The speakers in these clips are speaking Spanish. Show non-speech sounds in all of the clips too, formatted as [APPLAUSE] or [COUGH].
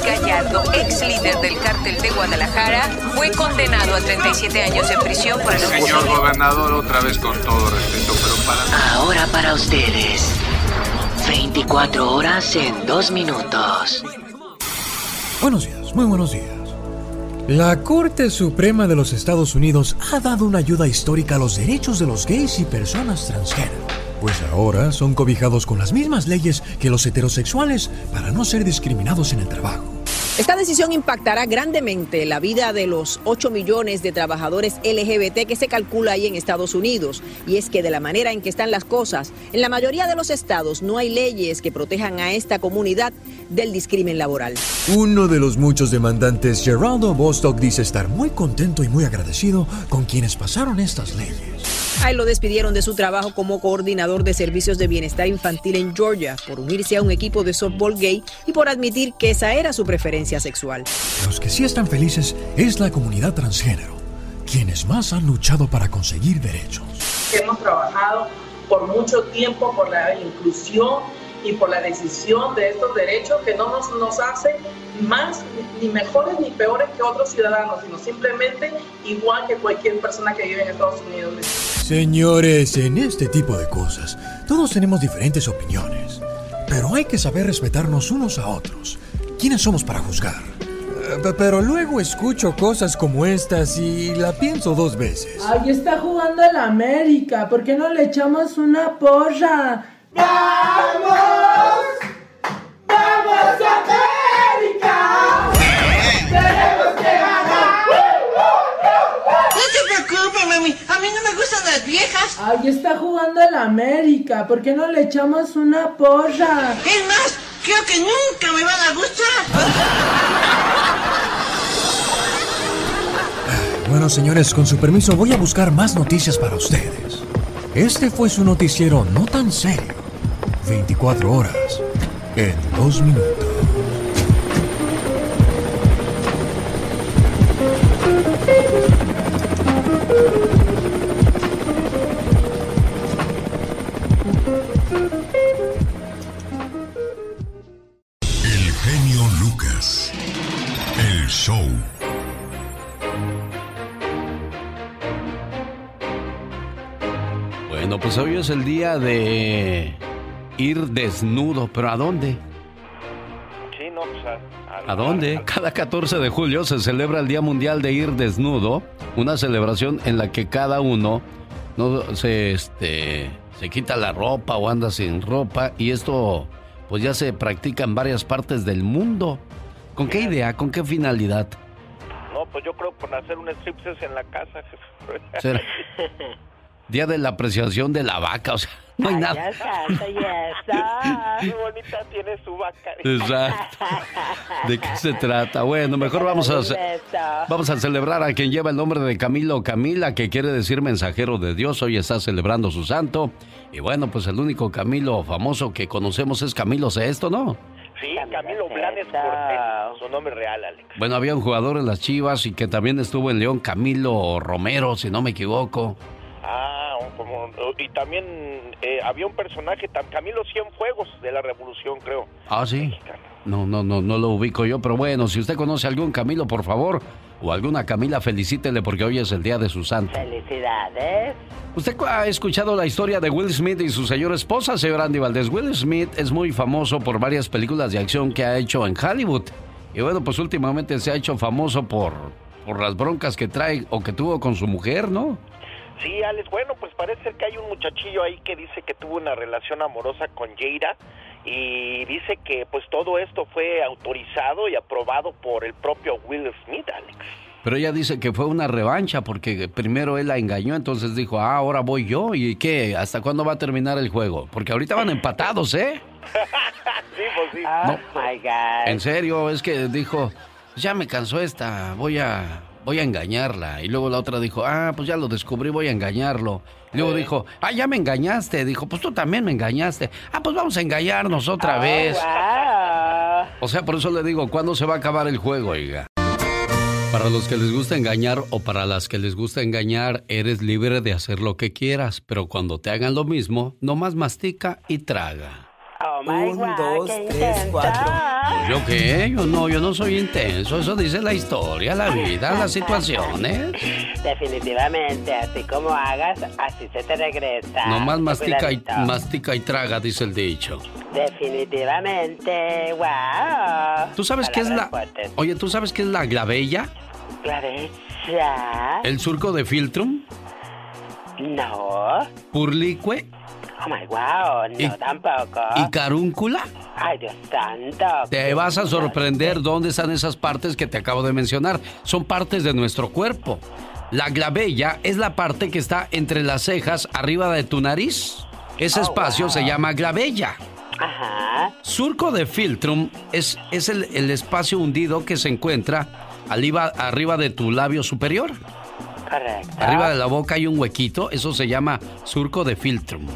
Gallardo, ex líder del cártel de Guadalajara, fue condenado a 37 años de prisión por el Señor gobernador, otra vez con todo respeto, pero para... Ahora para ustedes. 24 horas en 2 minutos. Buenos días, muy buenos días. La Corte Suprema de los Estados Unidos ha dado una ayuda histórica a los derechos de los gays y personas transgénero, pues ahora son cobijados con las mismas leyes que los heterosexuales para no ser discriminados en el trabajo. Esta decisión impactará grandemente la vida de los 8 millones de trabajadores LGBT que se calcula ahí en Estados Unidos. Y es que de la manera en que están las cosas, en la mayoría de los estados no hay leyes que protejan a esta comunidad del discrimen laboral. Uno de los muchos demandantes, Geraldo Bostock, dice estar muy contento y muy agradecido con quienes pasaron estas leyes. Ahí lo despidieron de su trabajo como coordinador de servicios de bienestar infantil en Georgia por unirse a un equipo de softball gay y por admitir que esa era su preferencia sexual. Los que sí están felices es la comunidad transgénero, quienes más han luchado para conseguir derechos. Hemos trabajado por mucho tiempo por la inclusión y por la decisión de estos derechos que no nos, nos hace más ni mejores ni peores que otros ciudadanos, sino simplemente igual que cualquier persona que vive en Estados Unidos. Señores, en este tipo de cosas, todos tenemos diferentes opiniones, pero hay que saber respetarnos unos a otros. ¿Quiénes somos para juzgar? Eh, Pero luego escucho cosas como estas y la pienso dos veces. Ahí está jugando el América. ¿Por qué no le echamos una porra? ¡Vamos! ¡Vamos América! ¡Tenemos que ganar! No te preocupes, mami. A mí no me gustan las viejas. Ahí está jugando el América. ¿Por qué no le echamos una porra? Es más, creo que nunca me van a gustar. Bueno, señores, con su permiso voy a buscar más noticias para ustedes. Este fue su noticiero no tan serio. 24 horas en 2 minutos. El genio Lucas. El show. Bueno, pues hoy es el día de ir desnudo, pero ¿a dónde? Sí, no, pues a, ¿A dónde? Cada 14 de julio se celebra el Día Mundial de Ir Desnudo, una celebración en la que cada uno no se este se quita la ropa o anda sin ropa y esto pues ya se practica en varias partes del mundo. ¿Con qué idea? ¿Con qué finalidad? No, pues yo creo por hacer un striptease en la casa. [LAUGHS] Día de la apreciación de la vaca, o sea, no hay nada. Qué bonita tiene su vaca. Exacto. ¿De qué se trata? Bueno, mejor vamos a, vamos a celebrar a quien lleva el nombre de Camilo Camila, que quiere decir mensajero de Dios. Hoy está celebrando su santo. Y bueno, pues el único Camilo famoso que conocemos es Camilo Sesto, ¿no? Sí, Camilo Blanes Cortés, su nombre real, Alex. Bueno, había un jugador en las Chivas y que también estuvo en León, Camilo Romero, si no me equivoco. Ah, como, y también eh, había un personaje, Camilo Cienfuegos, de la Revolución, creo. Ah, sí. No, no, no, no lo ubico yo, pero bueno, si usted conoce a algún Camilo, por favor, o alguna Camila, felicítele porque hoy es el día de su santo. Felicidades. ¿Usted ha escuchado la historia de Will Smith y su señora esposa, señor Andy Valdés? Will Smith es muy famoso por varias películas de acción que ha hecho en Hollywood. Y bueno, pues últimamente se ha hecho famoso por, por las broncas que trae o que tuvo con su mujer, ¿no? Sí, Alex, bueno, pues parece ser que hay un muchachillo ahí que dice que tuvo una relación amorosa con Jaira y dice que pues todo esto fue autorizado y aprobado por el propio Will Smith, Alex. Pero ella dice que fue una revancha porque primero él la engañó, entonces dijo, ah, ahora voy yo. ¿Y qué? ¿Hasta cuándo va a terminar el juego? Porque ahorita van empatados, ¿eh? [LAUGHS] sí, pues sí. Oh my God. En serio, es que dijo, ya me cansó esta, voy a, voy a engañarla. Y luego la otra dijo, ah, pues ya lo descubrí, voy a engañarlo. Y luego dijo, ah, ya me engañaste. Dijo, pues tú también me engañaste. Ah, pues vamos a engañarnos otra vez. O sea, por eso le digo, ¿cuándo se va a acabar el juego, oiga? Para los que les gusta engañar o para las que les gusta engañar, eres libre de hacer lo que quieras, pero cuando te hagan lo mismo, nomás mastica y traga. Oh Un, God, dos, qué tres, intenso. cuatro. ¿Yo qué? Yo no, yo no soy intenso. Eso dice la historia, la vida, las [LAUGHS] situaciones. Definitivamente, así como hagas, así se te regresa. Nomás mastica y, mastica y traga, dice el dicho. Definitivamente, wow. ¿Tú sabes qué es la... Oye, ¿tú sabes qué es la glavella? Clareza. ¿El surco de filtrum? No. ¿Purlicue? Oh my wow, no ¿Y- tampoco. ¿Y carúncula? Ay, Dios santo. Te vas a sorprender dónde están esas partes que te acabo de mencionar. Son partes de nuestro cuerpo. La glavella es la parte que está entre las cejas arriba de tu nariz. Ese Oh, espacio se llama glavella. Ajá. Surco de filtrum es, es el, el espacio hundido que se encuentra arriba, arriba de tu labio superior. Correcto. Arriba de la boca hay un huequito, eso se llama surco de filtrum.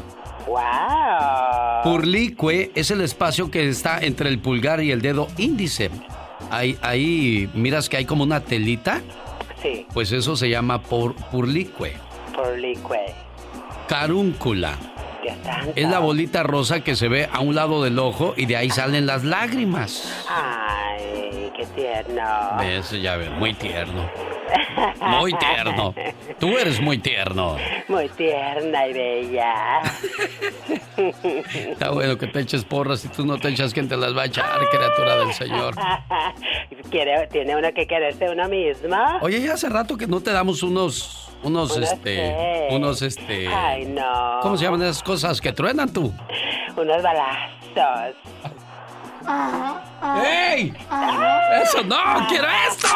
Wow. Purlicue es el espacio que está entre el pulgar y el dedo índice. Ahí, ahí miras que hay como una telita, Sí, pues eso se llama por, purlicue. por licue. Carúncula Es la bolita rosa que se ve a un lado del ojo y de ahí salen las lágrimas. Ay, qué tierno. Eso ya ves, muy tierno. Muy tierno. Tú eres muy tierno. Muy tierna y bella. [LAUGHS] Está bueno que te eches porras y tú no te echas, ¿quién te las va a echar, criatura del Señor? [LAUGHS] ¿Quiere, ¿Tiene uno que quererse uno mismo? Oye, ya hace rato que no te damos unos, unos, este, unos, este... Ay, no. ¿Cómo se llaman esas cosas que truenan tú? Unos balazos. [LAUGHS] ¡Ey! ¡Eso no! ¡Quiero esto!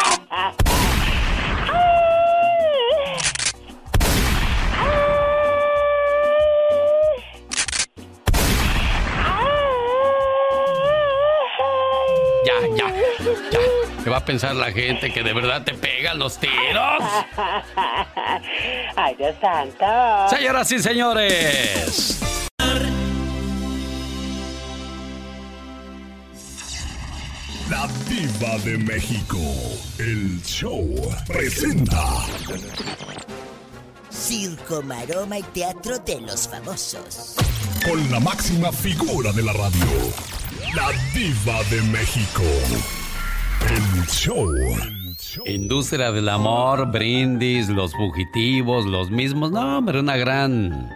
Ya, ya, ya. ¿Qué va a pensar la gente que de verdad te pegan los tiros? [LAUGHS] Ay, Dios santo. Señoras y señores. La Diva de México. El show presenta. Circo, maroma y teatro de los famosos. Con la máxima figura de la radio. La Diva de México. El show. Industria del amor, brindis, los fugitivos, los mismos. No, hombre, una gran.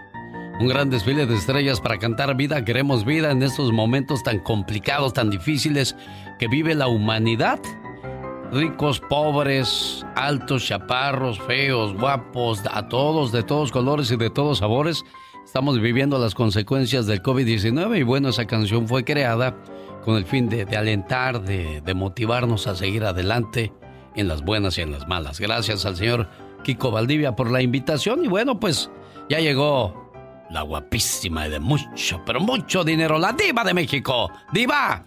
Un gran desfile de estrellas para cantar vida, queremos vida en estos momentos tan complicados, tan difíciles que vive la humanidad. Ricos, pobres, altos, chaparros, feos, guapos, a todos, de todos colores y de todos sabores. Estamos viviendo las consecuencias del COVID-19 y bueno, esa canción fue creada con el fin de, de alentar, de, de motivarnos a seguir adelante en las buenas y en las malas. Gracias al señor Kiko Valdivia por la invitación y bueno, pues ya llegó la guapísima y de mucho, pero mucho dinero, la diva de México. ¡Diva!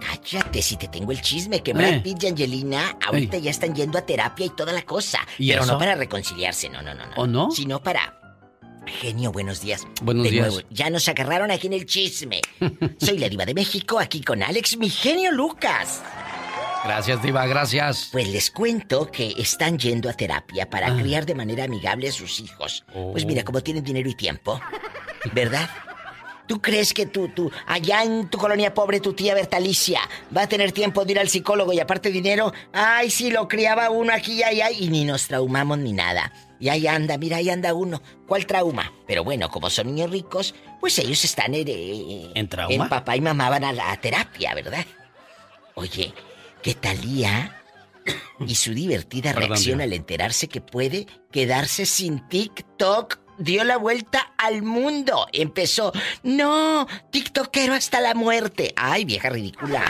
Cállate si te tengo el chisme que Brad Eh. Pitt y Angelina ahorita ya están yendo a terapia y toda la cosa. ¿Y pero eso? no para reconciliarse, no, no, no. no. ¿O no? Sino para. Genio, buenos días. Buenos De días. nuevo, ya nos agarraron aquí en el chisme. [LAUGHS] Soy la diva de México, aquí con Alex, mi genio Lucas. Gracias, diva, gracias. Pues les cuento que están yendo a terapia para Ah. criar de manera amigable a sus hijos. Pues Oh. mira, como tienen dinero y tiempo, ¿verdad? ¿Tú crees que tú, tú, allá en tu colonia pobre, tu tía Bertalicia, va a tener tiempo de ir al psicólogo y aparte dinero? Ay, sí, lo criaba uno aquí y allá y ni nos traumamos ni nada. Y ahí anda, mira, ahí anda uno. ¿Cuál trauma? Pero bueno, como son niños ricos, pues ellos están en... eh, ¿En trauma? En papá y mamá van a la terapia, ¿verdad? Oye, ¿qué talía? [COUGHS] Y su divertida reacción al enterarse que puede quedarse sin TikTok dio la vuelta al mundo. Empezó, no, TikTokero hasta la muerte. Ay, vieja ridícula.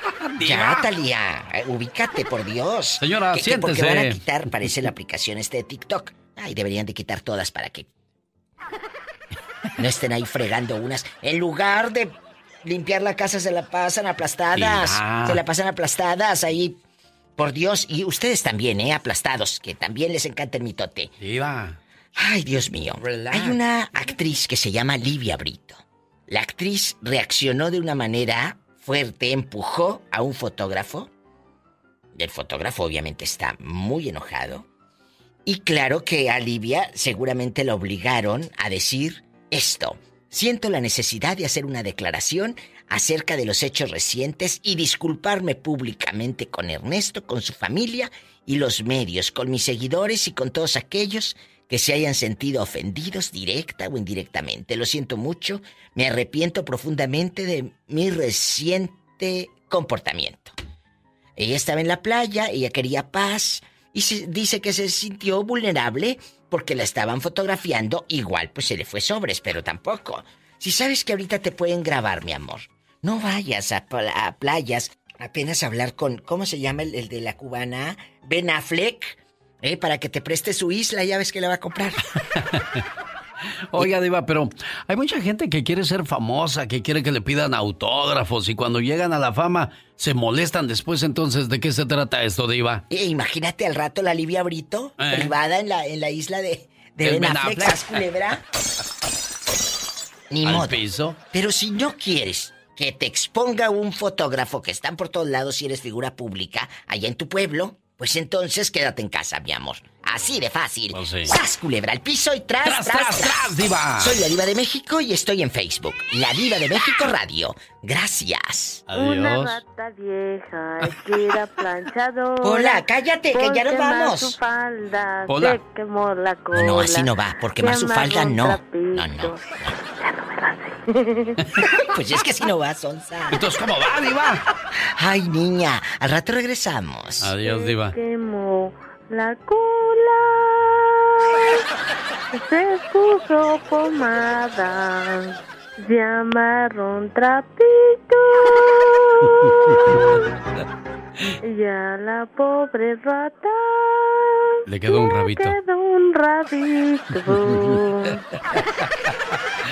[LAUGHS] ya, Talía, eh, ubícate, por Dios. Señora, Que- que porque van a quitar, parece la aplicación este de TikTok. Ay, deberían de quitar todas para que no estén ahí fregando unas. En lugar de limpiar la casa, se la pasan aplastadas. Se la pasan aplastadas ahí. Por Dios, y ustedes también, ¿eh? Aplastados, que también les encanta el mitote. Diva. Ay, Dios mío. Relax. Hay una actriz que se llama Livia Brito. La actriz reaccionó de una manera fuerte, empujó a un fotógrafo. El fotógrafo obviamente está muy enojado. Y claro que a Livia seguramente la obligaron a decir esto. siento la necesidad de hacer una declaración acerca de los hechos recientes y disculparme públicamente con Ernesto, con su familia y los medios, con mis seguidores y con todos aquellos que se hayan sentido ofendidos directa o indirectamente. Lo siento mucho, me arrepiento profundamente de mi reciente comportamiento. Ella estaba en la playa, ella quería paz y se dice que se sintió vulnerable porque la estaban fotografiando, igual pues se le fue sobres, pero tampoco. Si sabes que ahorita te pueden grabar, mi amor, no vayas a, a playas apenas hablar con, ¿cómo se llama el, el de la cubana? Ben Affleck, ¿eh? para que te preste su isla, ya ves que la va a comprar. [LAUGHS] Oiga, Diva, pero hay mucha gente que quiere ser famosa, que quiere que le pidan autógrafos y cuando llegan a la fama se molestan después. Entonces, ¿de qué se trata esto, Diva? Eh, imagínate al rato la Livia Brito, Eh. privada en la, en la isla de, de El Ben Ben Affleck, Affleck. ¿sas culebra? Ni Al modo. piso. Pero si no quieres que te exponga un fotógrafo que están por todos lados si eres figura pública allá en tu pueblo, pues entonces quédate en casa, mi amor. Así de fácil. Pues sí. ¡Sas, culebra! al piso y tras, ¡Tras, tras, tras, tras, diva! Soy la diva de México y estoy en Facebook. La diva de México Radio. Gracias. Una rata vieja que era planchadora. [LAUGHS] Hola, cállate, que ya nos vamos. Su falda, Hola. se quemó la cola. No, no, así no va, porque más su falda amarró un no. trapito. No, no. [LAUGHS] Pues es que si no va, Sonsa. Entonces, ¿cómo va, Diva? Ay, niña, al rato regresamos. Adiós, Diva. Quemó la cola. Se puso pomada. Se amarró un trapito. Y a la pobre rata. Le quedó un rabito. Quedó un rabito.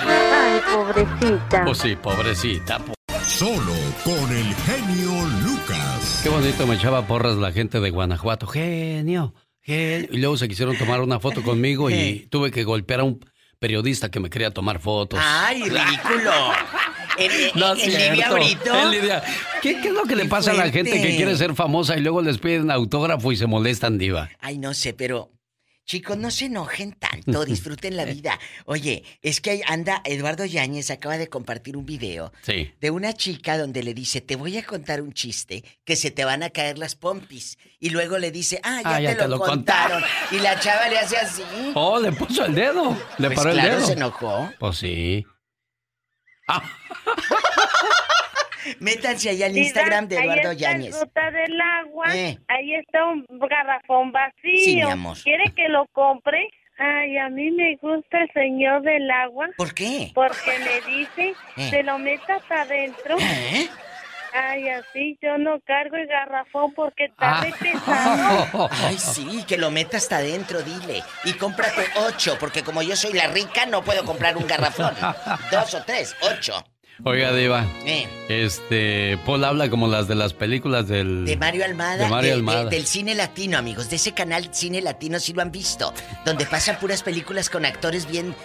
Ay, pobrecita. Pues sí, pobrecita. po- Solo con el genio Lucas. Qué bonito me echaba porras la gente de Guanajuato. Genio, genio. Y luego se quisieron tomar una foto conmigo y [LAUGHS] tuve que golpear a un periodista que me quería tomar fotos. Ay, ridículo. El, No el es cierto. Brito. El Lidia- ¿Qué, qué es lo que le pasa a la gente que quiere ser famosa y luego les piden autógrafo y se molestan, diva? Ay, no sé, pero chicos, no se enojen tanto, [LAUGHS] disfruten la vida. Oye, es que anda Eduardo Yáñez acaba de compartir un video Sí. de una chica donde le dice, te voy a contar un chiste que se te van a caer las pompis. Y luego le dice, ah, ya, Ah, ya te, te lo, lo contaron. Y la chava le hace así. Oh, le puso el dedo. Le Pues paró el claro, dedo. se enojó. Pues sí. [LAUGHS] Métanse allá al Instagram de ahí Eduardo está Yáñez. el ruta del agua. Eh. Ahí está un garrafón vacío. Sí, mi amor. ¿Quiere que lo compre? Ay, a mí me gusta el señor del agua. ¿Por qué? Porque me dice, Eh. se lo metas adentro. ¿Eh? Ay, así yo no cargo el garrafón porque está Ah. pesado. [LAUGHS] Ay, sí, que lo meta hasta adentro, dile. Y cómprate ocho, porque como yo soy la rica, no puedo comprar un garrafón. [LAUGHS] Dos o tres, ocho. Oiga, diva. Eh, Este, Paul habla como las de las películas del... de Mario Almada. De Mario de- Almada. de- del cine latino, amigos. De ese canal Cine Latino sí lo han visto. Donde pasan puras películas con actores bien...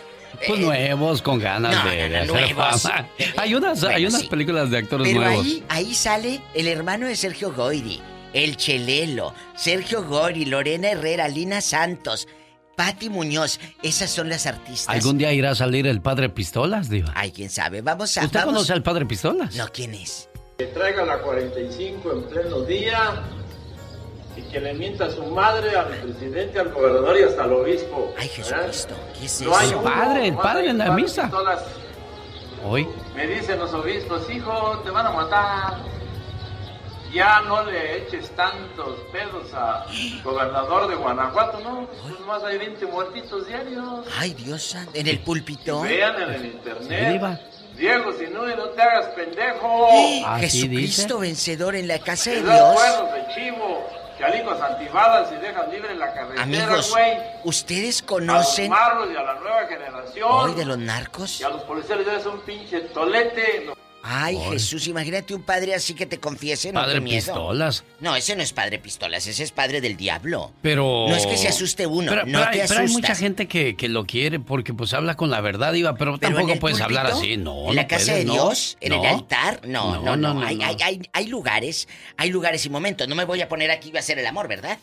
Pues eh, nuevos, con ganas no, de, no, hacer fama. Hay unas, hay unas sí. películas de actores Pero nuevos. ahí, ahí sale el hermano de Sergio Goyri, el Chelelo, Sergio Goyri, Lorena Herrera, Lina Santos, Patti Muñoz. Esas son las artistas. ¿Algún día irá a salir el padre Pistolas, diva? Ay, quién sabe. Vamos a... ¿Usted vamos- conoce al padre Pistolas? No, ¿quién es? Que traiga la 45 en pleno día y que le mienta a su madre, al presidente, al gobernador y hasta al obispo. Ay, Jesucristo, ¿qué es No hay El uno, padre, el padre en la misa. pistolas. Hoy. Me dicen los obispos, hijo, te van a matar. Ya no le eches tantos pedos a gobernador de Guanajuato, ¿no? Pues más hay 20 muertitos diarios. Ay, Dios santo. En el púlpito. Vean en el internet. Diego, si no, no te hagas pendejo. ¿sí Jesucristo vencedor en la casa de Dios. cuernos de chivo, chalicos antibalas y dejas libre la carretera, Amigos, güey. ¿ustedes A los conocen y a la nueva generación. hoy de los narcos? Y a los policías les un pinche tolete. Ay, Ay. Jesús, imagínate un padre así que te confiese, no Padre miedo. Pistolas. No, ese no es padre pistolas, ese es padre del diablo. Pero... No es que se asuste uno, pero, no pero te hay, pero hay mucha gente que, que lo quiere porque pues habla con la verdad, Iba, pero, tampoco puedes hablar así, no. En la no casa puedes, de no. Dios, en el altar, no, no, no. no, hay, hay- hay- hay lugares, hay lugares y momentos. No me voy a poner aquí y a hacer el amor, ¿verdad?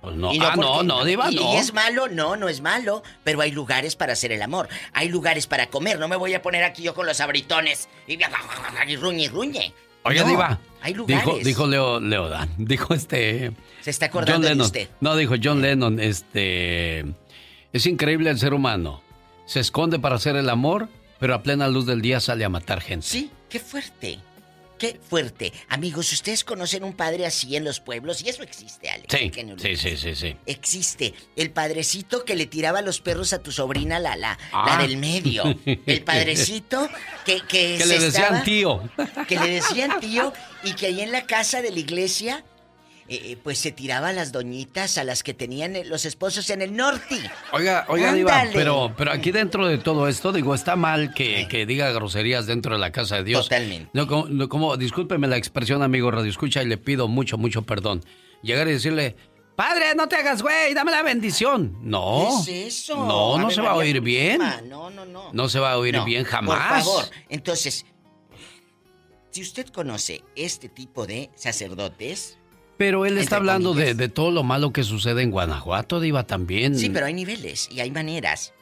Pues no. Y ah, no, no, Diva, no. y es malo, no, no es malo, pero hay lugares para hacer el amor, hay lugares para comer, no me voy a poner aquí yo con los abritones y, y ruñe y ruñe. No, Diva. Hay lugares. Dijo, dijo Leo, Leodan. Dijo este. Se está acordando John de usted. No, dijo John Lennon, este. Es increíble el ser humano. Se esconde para hacer el amor, pero a plena luz del día sale a matar gente. Sí, qué fuerte. Qué fuerte. Amigos, ¿ustedes conocen un padre así en los pueblos? Y eso existe, Alex. Sí, que no lo sí, sí, sí, sí. Existe. El padrecito que le tiraba los perros a tu sobrina, la, la, Ah. la del medio. El padrecito que, que, [LAUGHS] Que se le decían estaba- tío. Que le decían tío y que ahí en la casa de la iglesia, eh, pues se tiraba a las doñitas, a las que tenían eh, los esposos en el norte. Oiga, oiga, Diva, pero, pero aquí dentro de todo esto, digo, está mal que, que diga groserías dentro de la casa de Dios. Totalmente. No, como, no, como- discúlpeme la expresión, amigo Radio Escucha, y le pido mucho, mucho perdón. Llegar y decirle, Padre, no te hagas güey, dame la bendición. No. ¿Qué es eso? No, no se va a oír bien. No, no, no. No se va a oír No, bien jamás. Por favor. Entonces, si usted conoce este tipo de sacerdotes. Pero él está hablando de, todo lo malo que sucede en Guanajuato, Diva, también. Sí, pero hay niveles y hay maneras.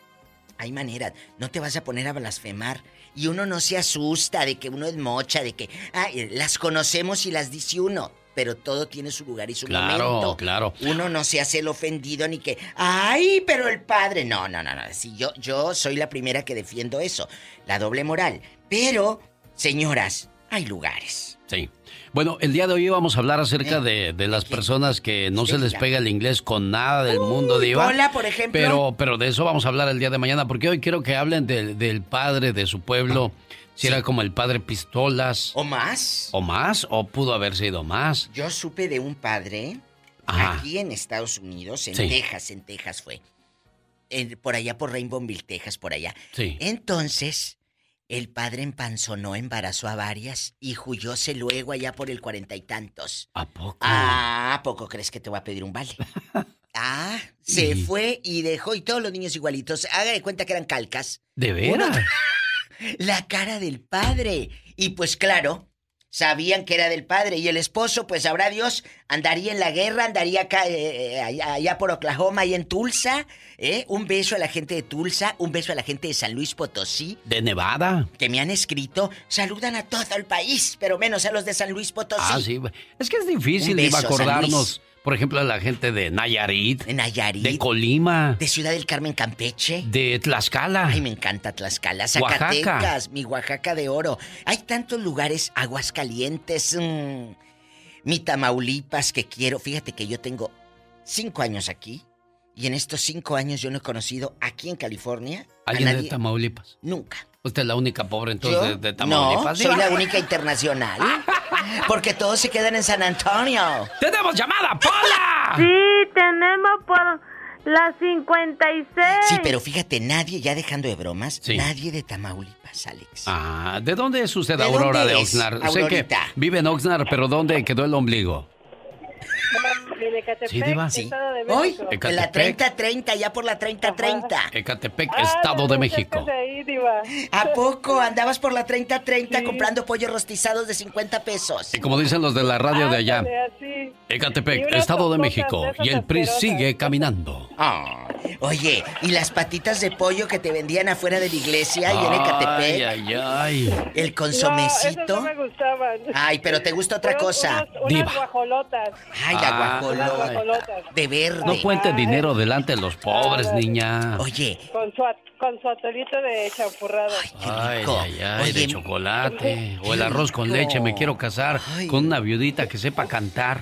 Hay maneras. No te vas a poner a blasfemar. Y uno no se asusta de que uno es mocha, de que. Ay, las conocemos y las dice uno. Pero todo tiene su lugar y su Claro, momento. claro. Uno no se hace el ofendido ni que. ¡Ay, pero el padre! No, no, no, no. Sí, yo, yo soy la primera que defiendo eso. La doble moral. Pero, señoras, hay lugares. Sí. Bueno, el día de hoy vamos a hablar acerca de, de las personas que no se les pega el inglés con nada del mundo, Diva. Hola, por ejemplo. Pero, pero de eso vamos a hablar el día de mañana, porque hoy quiero que hablen del, del padre de su pueblo. Si era como el padre Pistolas. ¿O más? ¿O más? ¿O pudo haber sido más? Yo supe de un padre Ajá. aquí en Estados Unidos, en Sí. Texas, en Texas fue. En- por allá, por Rainbowville, Texas, por allá. Sí. Entonces, el padre empanzonó, embarazó a varias y huyóse luego allá por el cuarenta y tantos. ¿A poco? Ah, ¿a poco crees que te voy a pedir un vale? [LAUGHS] Ah, se Y- fue y dejó y todos los niños igualitos. Haga de cuenta que eran calcas. ¿De Uno- veras? [LAUGHS] la cara del padre. Y pues claro, sabían que era del padre. Y el esposo, pues sabrá Dios, andaría en la guerra, andaría acá, eh, eh, allá, allá por Oklahoma, ahí en Tulsa. ¿eh? Un beso a la gente de Tulsa, un beso a la gente de San Luis Potosí. ¿De Nevada? Que me han escrito, saludan a todo el país, pero menos a los de San Luis Potosí. Ah, sí. Es que es difícil, beso, San acordarnos. Por ejemplo, a la gente de Nayarit. De Nayarit. De Colima. De Ciudad del Carmen, Campeche. De Tlaxcala. Ay, me encanta Tlaxcala, Oaxaca. Zacatecas, mi Oaxaca de oro. Hay tantos lugares, Aguascalientes, mm, mi Tamaulipas que quiero. Fíjate que yo tengo cinco años aquí y en estos cinco años yo no he conocido aquí en California a ¿Alguien de nadie. Tamaulipas? Nunca. Usted es la única pobre entonces ¿Yo? de, de Tamaulipas. No, soy la [LAUGHS] única internacional. Porque todos se quedan en San Antonio. ¡Tenemos llamada, Pola! [LAUGHS] Sí, tenemos por la 56. Sí, pero fíjate, nadie, ya dejando de bromas, nadie de Tamaulipas, Alex. Ah, ¿de dónde es usted, ¿De Aurora dónde de Oxnard? Sé que vive en Oxnard, pero ¿dónde quedó el ombligo? De Ecatepec, Sí, Diva. Estado de Hoy, México. en la Ecatepec. 3030, ya por la 3030. Ecatepec, Ah, Estado de no, México. de ahí, Diva. ¿A poco andabas por la 3030 comprando pollos rostizados de 50 pesos? Y como dicen los de la radio de allá. Y Ecatepec, Estado de México, y el PRI sigue caminando. Ah, oye, ¿y las patitas de pollo que te vendían afuera de la iglesia y en Ecatepec? Ay, ay, ay. El No, consomecito. esas no me gustaban. Ay, pero te gusta otra cosa. unos- unas Diva. guajolotas. Ay, Ah. la Unas guajolota. guajolotas. De verde. No cuente dinero delante de los pobres, niña. Oye, Con su, at- con su atolito de champurrado. Ay, rico. ay, ay, de Oye, chocolate. O el qué arroz con rico. leche. Me quiero casar Ay. con una viudita que sepa cantar.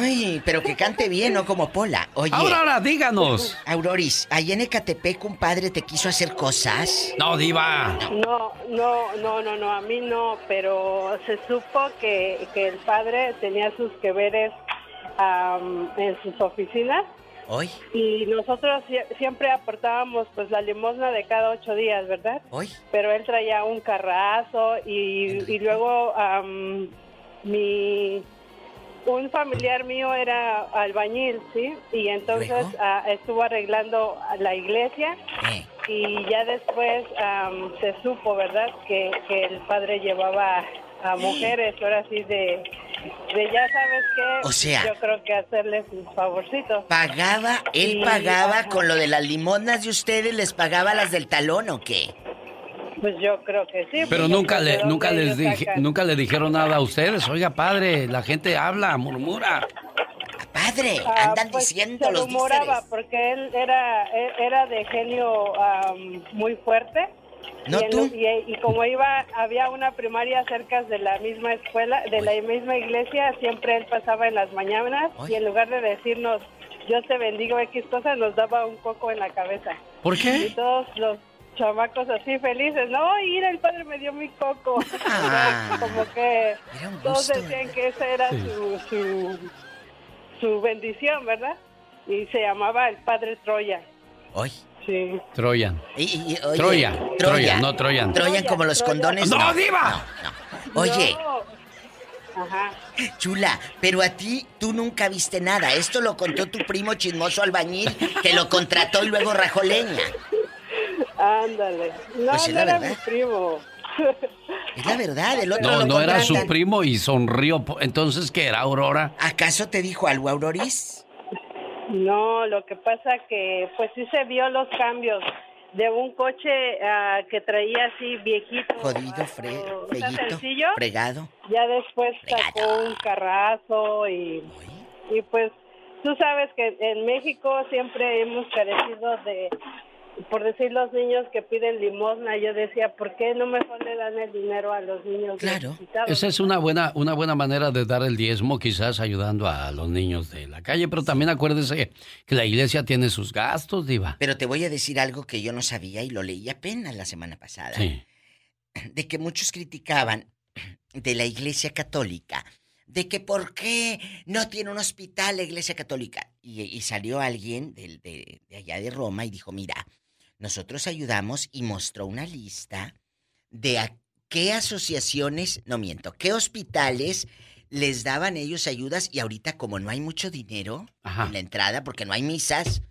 ay, pero que cante bien, no como Pola. Oye, Aurora, díganos. Auroris, ahí en Ecatepec un padre te quiso hacer cosas. No, diva. No, no, no, no, no, a mí no, pero se supo que, que el padre tenía sus que veres en sus oficinas Hoy, y nosotros sie- siempre aportábamos pues la limosna de cada ocho días, ¿verdad? hoy. Pero él traía un carrazo y, y luego am, mi un familiar mío era albañil, ¿sí? Y entonces ah, estuvo arreglando la iglesia Eh, y ya después am, se supo, ¿verdad? Que, que el padre llevaba a mujeres, ahora sí, de, de ya sabes qué, O sea- yo creo que hacerles un favorcito. Pagaba, él Y- pagaba ajá. con lo de las limonas de ustedes, les pagaba las del talón o qué? Pues yo creo que sí. Pero nunca pues, le, ¿de dónde nunca les dije, nunca le dijeron nada a ustedes. Oiga, padre, la gente habla, murmura. Padre, Ah, andan pues, diciendo se los rumoraba díceres. porque él era él era de genio muy fuerte. ¿No y, tú? y, y como iba, había una primaria cerca de la misma escuela, de la misma iglesia, siempre él pasaba en las mañanas y en lugar de decirnos, Dios te bendiga X cosas, nos daba un coco en la cabeza. ¿Por qué? Y todos los chamacos así felices, no, mira, el padre me dio mi coco. Ah. [LAUGHS] como que todos decían que esa era Sí. su, su, su bendición, ¿verdad? Y se llamaba el padre Troya. Hoy. Sí. Troyan. Y, y- oye, Troya, Troya, no Troyan. Troyan como los Troya. condones. ¡No, diva! Oye, No. Ajá. chula, pero a ti tú nunca viste nada. Esto lo contó tu primo chismoso albañil que lo contrató y luego rajó leña. Ándale. No, Pues es no era verdad. mi primo. Es la verdad, el otro No, lo no era su primo y sonrió. Entonces, ¿qué era, Aurora? ¿Acaso te dijo algo, Auroris? No, lo que pasa que pues sí se vio los cambios de un coche ah, que traía así viejito. Jodido, ah, fre o sea, fellito, sencillo. fregado. Ya después sacó un carrazo y, y pues tú sabes que en México siempre hemos carecido de, por decir los niños que piden limosna, yo decía, ¿por qué no mejor le dan el dinero a los niños necesitados? Esa es una buena, una buena manera de dar el diezmo, quizás ayudando a los niños de la calle, pero también acuérdese que la iglesia tiene sus gastos, diva. Pero te voy a decir algo que yo no sabía y lo leí apenas la semana pasada. Sí. De que muchos criticaban de la iglesia católica. De que por qué no tiene un hospital la iglesia católica. Y, y salió alguien de allá de Roma y dijo, mira, nosotros ayudamos y mostró una lista de a qué asociaciones, no miento, qué hospitales les daban ellos ayudas y ahorita como no hay mucho dinero en la entrada porque no hay misas,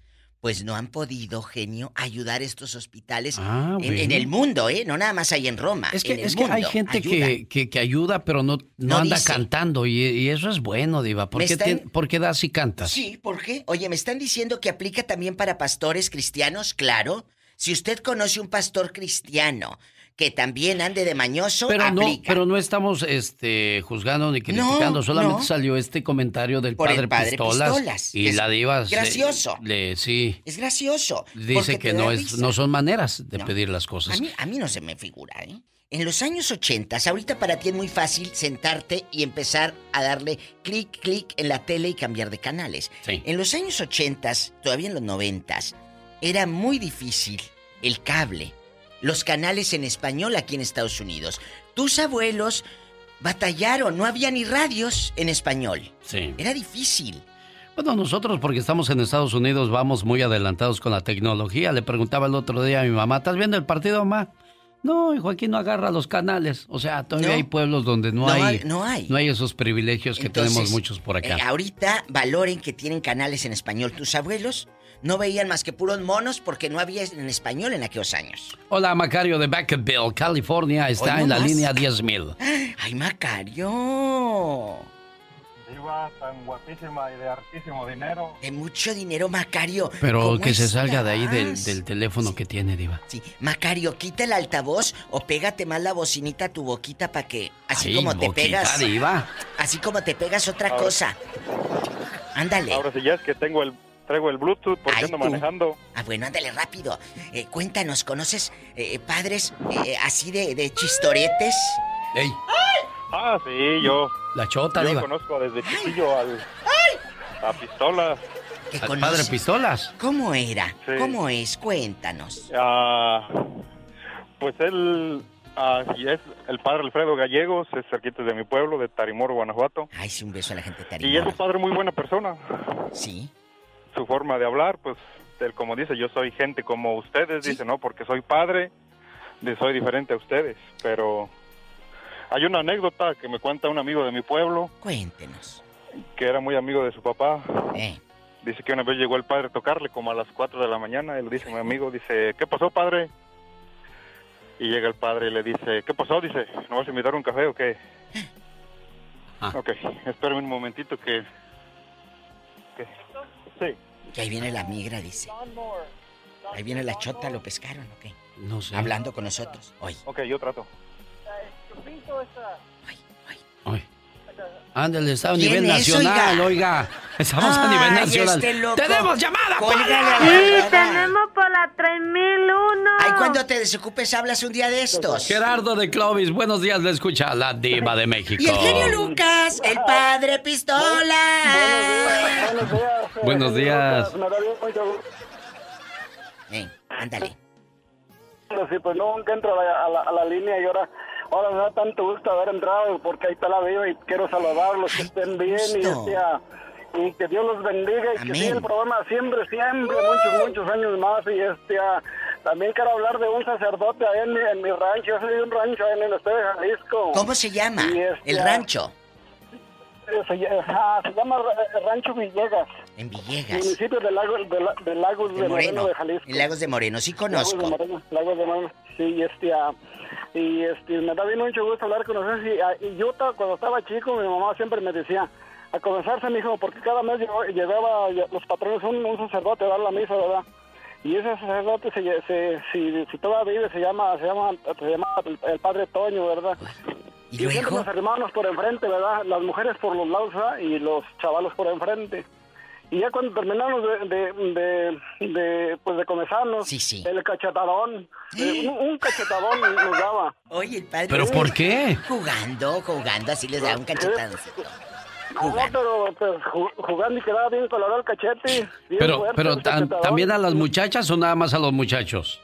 pues no han podido, genio, ayudar estos hospitales Ah, en, el mundo, ¿eh? No nada más ahí en Roma. Es que, en el es que hay gente Ayuda. que, que, que ayuda, pero no, no, No anda dice. cantando y, y eso es bueno, diva. ¿Por qué, están- te- por qué das y cantas? Sí, ¿por qué? Oye, me están diciendo que aplica también para pastores cristianos, claro. Si usted conoce un pastor cristiano que también ande de mañoso, Pero no, aplica. pero no estamos este, juzgando ni criticando, No, solamente no. salió este comentario del Por el padre, padre Pistolas, Pistolas, y la diva gracioso. le, sí Es gracioso. dice que no es no son maneras de No. pedir las cosas. A mí, a mí no se me figura, ¿eh? En los años 80, ahorita para ti es muy fácil sentarte y empezar a darle clic, clic en la tele y cambiar de canales. Sí. En los años 80, todavía en los 90, era muy difícil el cable, los canales en español aquí en Estados Unidos. Tus abuelos batallaron, no había ni radios en español. Sí. Era difícil. Bueno, nosotros porque estamos en Estados Unidos vamos muy adelantados con la tecnología. Le preguntaba el otro día a mi mamá, ¿estás viendo el partido, mamá? No, hijo, aquí no agarra los canales. O sea, todavía No. hay pueblos donde no, No hay, no hay. no hay esos privilegios que Entonces, tenemos muchos por acá. eh, ahorita valoren que tienen canales en español. Tus abuelos no veían más que puros monos porque no había en español en aquellos años. Hola, Macario de Vacaville, California, está en la nomás. línea 10.000. ¡Ay, Macario! Diva tan guapísima y de hartísimo dinero. De mucho dinero, Macario. Pero ¿Cómo que se salga de ahí del, teléfono que tiene, Diva. Sí, Macario, quita el altavoz o pégate más la bocinita a tu boquita para que, así Ay, como te pegas. Diva. Así como te pegas otra Ahora- cosa. Ándale. Ahora sí ya es que tengo el traigo el Bluetooth porque Ay, ando tú. manejando. Ah, bueno, ándale rápido. Eh, cuéntanos, ¿conoces eh, padres eh, así de, de chistoretes? ¡Ey! Ah, sí, yo. La chota, Yo Diva. conozco desde chiquillo al a pistola. ¿Qué Al padre Pistolas. ¿Cómo era? Sí. ¿Cómo es? Cuéntanos. Ah, pues él ah, sí es el padre Alfredo Gallegos, es cerquita de mi pueblo, de Tarimoro, Guanajuato. Ay, sí, un beso a la gente de Y es Tarimoro. un padre muy buena persona. Sí. Su forma de hablar, pues, él como dice, yo soy gente como ustedes, dice, no, porque soy padre, de soy diferente a ustedes. Pero hay una anécdota que me cuenta un amigo de mi pueblo, Cuéntenos. que era muy amigo de su papá. Eh. Dice que una vez llegó el padre a tocarle como a las 4 de la mañana y le dice a mi amigo, dice, ¿qué pasó, padre? Y llega el padre y le dice, ¿qué pasó? Dice, ¿no vas a invitar un café o qué? Ok, espérame un momentito que... que- Sí. Que ahí viene la migra, dice. Ahí viene la chota, ¿lo pescaron o qué? No sé. Hablando con nosotros. Hoy. Ok, yo trato. Ándale, está a ¿Quién nivel es, nacional, oiga? oiga. [LAUGHS] Estamos a nivel nacional. este loco. ¡Tenemos llamada, Sí, tenemos por la 3001. Ay, cuando te desocupes hablas un día de estos. Gerardo de Clovis, buenos días, le escucha la diva de México. Y el genio Lucas, el padre pistola. Buenos días. Mucho gusto. Ven, ándale. Sí, pues nunca entro a la, a la- a la línea y ahora, ahora me da tanto gusto haber entrado porque ahí está la viva y quiero saludarlos, que estén bien y, este, y que Dios los bendiga y que siga el programa siempre, siempre, muchos, muchos años más y este, ah, también quiero hablar de un sacerdote ahí en mi, en mi rancho, yo soy de un rancho ahí en el estado de Jalisco. ¿Cómo se llama? Este, El ah, rancho. Eh, Se, ll- se llama eh, Rancho Villegas. En Villegas. Municipio de Lagos de, La- de, Lagos de, De Moreno. Moreno. de Jalisco. En Lagos de Moreno, sí Lagos de conozco. Moreno, Lagos de Moreno. Sí, y este, ah, y este, me da bien mucho gusto hablar con ustedes. Y, ah, y yo cuando estaba chico, mi mamá siempre me decía, a comenzarse, mi hijo, porque cada mes ya- los patrones un, un sacerdote a dar la misa, ¿verdad? Y ese sacerdote, se, se- si, si todavía vive, se llama, se llama, se llama el, el padre Toño, ¿verdad? ¿Y siempre luego? los hermanos por enfrente, ¿verdad? Las mujeres por los lados, ¿verdad? Y los chavalos por enfrente. Y ya cuando terminamos de, de, de, de, pues de comenzarnos, Sí, sí. el cachetadón, [GASPS] eh, un, un cachetadón nos daba. Oye, el padre. ¿Pero por qué? Jugando, jugando, así les da un cachetancito. No, pero pues, ju- jugando y quedaba bien colorado el cachete. bien Pero, fuerte pero tan- cachetadón. también a las muchachas o nada más a los muchachos.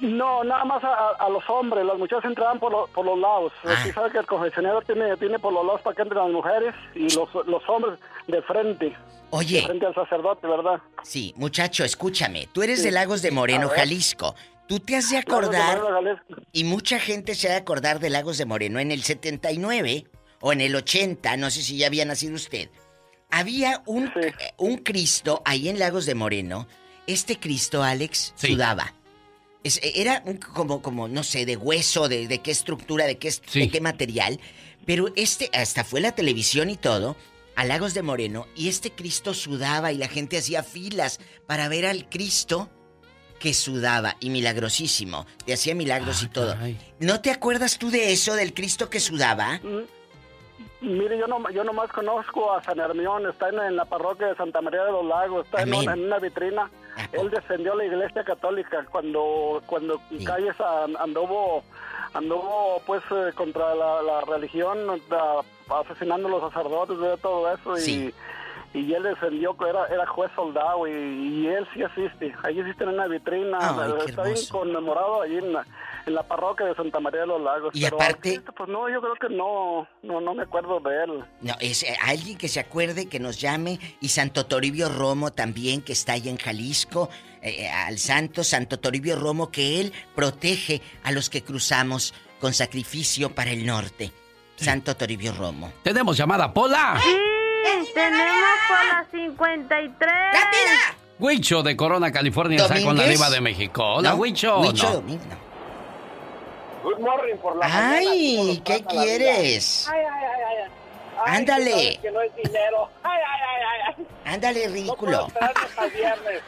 No, nada más a, a los hombres. Las muchachas entraban por, lo- por los lados. Ah. Usted sabe que el confesionario tiene, tiene por los lados para que entren las mujeres y los, los hombres de frente. De Oye, frente al sacerdote, ¿verdad? sí, muchacho, escúchame. Tú eres Sí. de Lagos de Moreno. Jalisco. Tú te has de Lagos de acordar, Moreno, Jalisco. y mucha gente se ha de acordar de Lagos de Moreno en el 79 o en el 80, no sé si ya había nacido usted. Había un, eh, un Cristo ahí en Lagos de Moreno. Este Cristo, Alex, Sí. sudaba. Es- era un- como, como, no sé, de hueso, de, de qué estructura, de qué, Sí. de qué material. Pero este, hasta fue la televisión y todo, a Lagos de Moreno, y este Cristo sudaba y la gente hacía filas para ver al Cristo que sudaba y milagrosísimo. Te hacía milagros y todo. caray. ¿No te acuerdas tú de eso, del Cristo que sudaba? Mire, yo, no, yo nomás conozco a San Hermión, está en, en la parroquia de Santa María de los Lagos, está en una, en una vitrina. Él defendió la iglesia católica cuando cuando Calles an- anduvo anduvo pues eh, contra la, la religión, da- asesinando a los sacerdotes, de todo eso Sí. y, y él defendió que era, era juez soldado y, y él sí existe, ahí existe en una vitrina, Ay, está bien conmemorado allí en la, en la parroquia de Santa María de los Lagos. Y Pero aparte- pues no, yo creo que no, no, no me acuerdo de él. No, es eh, alguien que se acuerde, que nos llame. Y Santo Toribio Romo también, que está allá en Jalisco. eh, al santo Santo Toribio Romo, que él protege a los que cruzamos con sacrificio para el norte. Santo Toribio Romo. Tenemos llamada, Pola. Sí, tenemos por la 53. Huicho de Corona, California, está con la diva de México. Hola, ¿No? Huicho. Huicho no. Good morning por la Ay, mañana, ¿cómo ¿qué quieres? Ay, ay, ay, ay, ay. Ándale. tú sabes Que no es dinero. Ay, ay, ay, ay, ay. Ándale, ridículo. hasta viernes.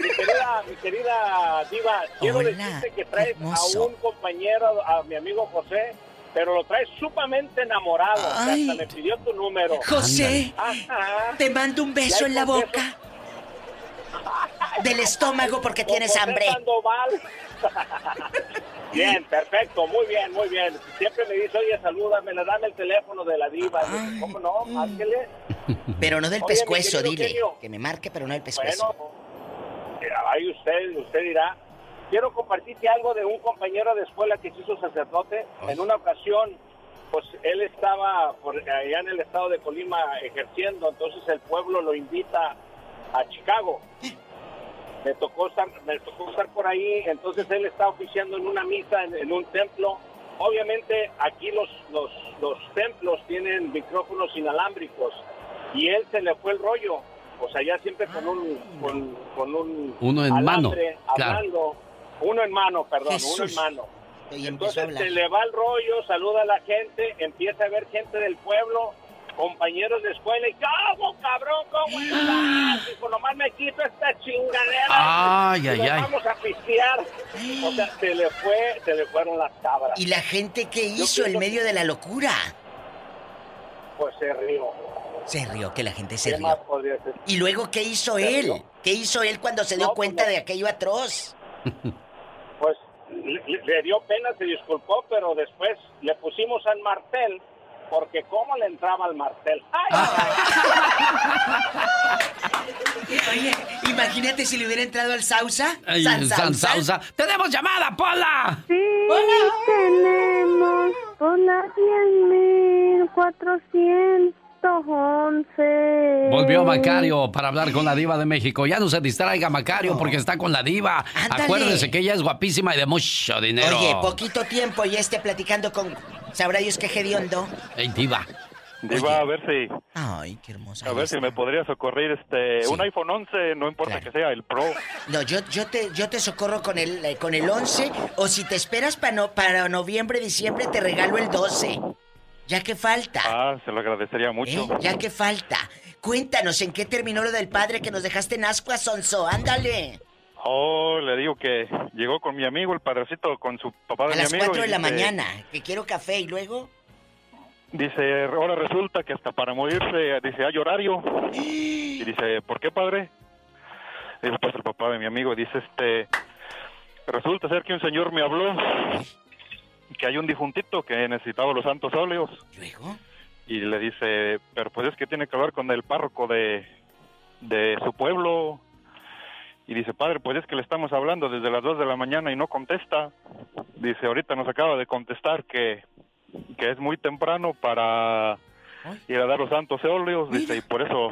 mi querida, mi querida diva, quiero Hola, decirte que traes hermoso. a un compañero, a mi amigo José, pero lo traes sumamente enamorado. Ay. hasta me pidió tu número. José, Ajá. te mando un beso en la boca. Del estómago porque tienes José hambre. Sandoval. Bien, perfecto, muy bien, muy bien. Siempre me dice, oye, salúdame, le dame el teléfono de la diva. ¿Cómo no? Márquele. Pero no del Oye, pescuezo, querido dile. genio. Que me marque, pero no del pescuezo. Bueno, ahí usted, usted dirá. Quiero compartirte algo de un compañero de escuela que se hizo sacerdote. En una ocasión, pues él estaba por allá en el estado de Colima ejerciendo, entonces el pueblo lo invita a Chicago. [LAUGHS] Me tocó estar, me tocó estar por ahí, entonces él está oficiando en una misa en, en un templo. Obviamente aquí los, los, los templos tienen micrófonos inalámbricos y él se le fue el rollo. O sea, ya siempre con un, con, con un Uno en mano, claro. hablando. Uno en mano, perdón, uno en mano. Y Entonces se le va el rollo, saluda a la gente, empieza a ver gente del pueblo, compañeros de escuela, y ¿cómo, cabrón? ¿Cómo estás? Dijo, nomás me quito esta chingadera. Ay, y ay, ay. Vamos a pistear. O sea, se le fue, se le fueron las cabras. ¿Y la gente qué hizo en medio de la locura? Pues se rió. Se rió, que la gente se ¿Qué más rió. ¿Y luego qué hizo Se él? rió. ¿Qué hizo él cuando se dio No, pues cuenta no. de aquello atroz? Pues le, le dio pena, se disculpó, pero después le pusimos al martel, porque cómo le entraba al Marcel. Ah. [LAUGHS] Oye, imagínate si le hubiera entrado al Sausa. Ay, San, San, San, Sausa. ¡Tenemos llamada, Pola! Sí, Hola. tenemos. Pola 10.400. 111. Volvió Macario para hablar con la diva de México. Ya no se distraiga Macario porque oh. está con la diva. Ándale. Acuérdese que ella es guapísima y de mucho dinero. Oye, poquito tiempo y esté platicando con... ¿Sabrá Dios qué hediondo? Hey, diva. Diva, a ver si... Ay, qué hermosa. A ver si me podría socorrer este... Un iPhone 11, no importa que sea el Pro. No, yo, yo, te, yo te socorro con el, eh, con el 11 o si te esperas para, no, para noviembre, diciembre, te regalo el 12. Ya que falta. Ah, se lo agradecería mucho. ¿eh? Ya que falta. Cuéntanos, ¿en qué terminó lo del padre que nos dejaste en ascua, Sonso? Ándale. Oh, le digo que llegó con mi amigo, el padrecito, con su papá de A mi las amigo. 4 de la dice- mañana, que quiero café y luego... Dice, ahora resulta que hasta para morirse, dice, hay horario. Y dice, ¿por qué, padre? Dice, pues el papá de mi amigo dice, este, resulta ser que un señor me habló que hay un difuntito que necesitaba los santos óleos. ¿Luego? Y le dice, pero pues es que tiene que hablar con el párroco de, de su pueblo. Y dice, padre, pues es que le estamos hablando desde las 2 de la mañana y no contesta. Dice, ahorita nos acaba de contestar que, que es muy temprano para ir a dar los santos óleos. Dice, y por eso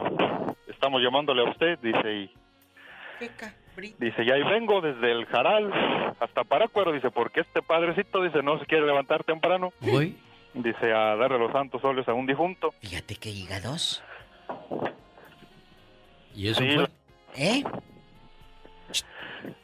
estamos llamándole a usted. Dice, y Dice, y ahí vengo desde el Jaral hasta Parácuaro. Dice, porque este padrecito, dice, no se quiere levantar temprano. Uy. Dice, a darle los santos óleos a un difunto. Fíjate qué hígados. ¿Y eso Sí, fue? ¿Eh?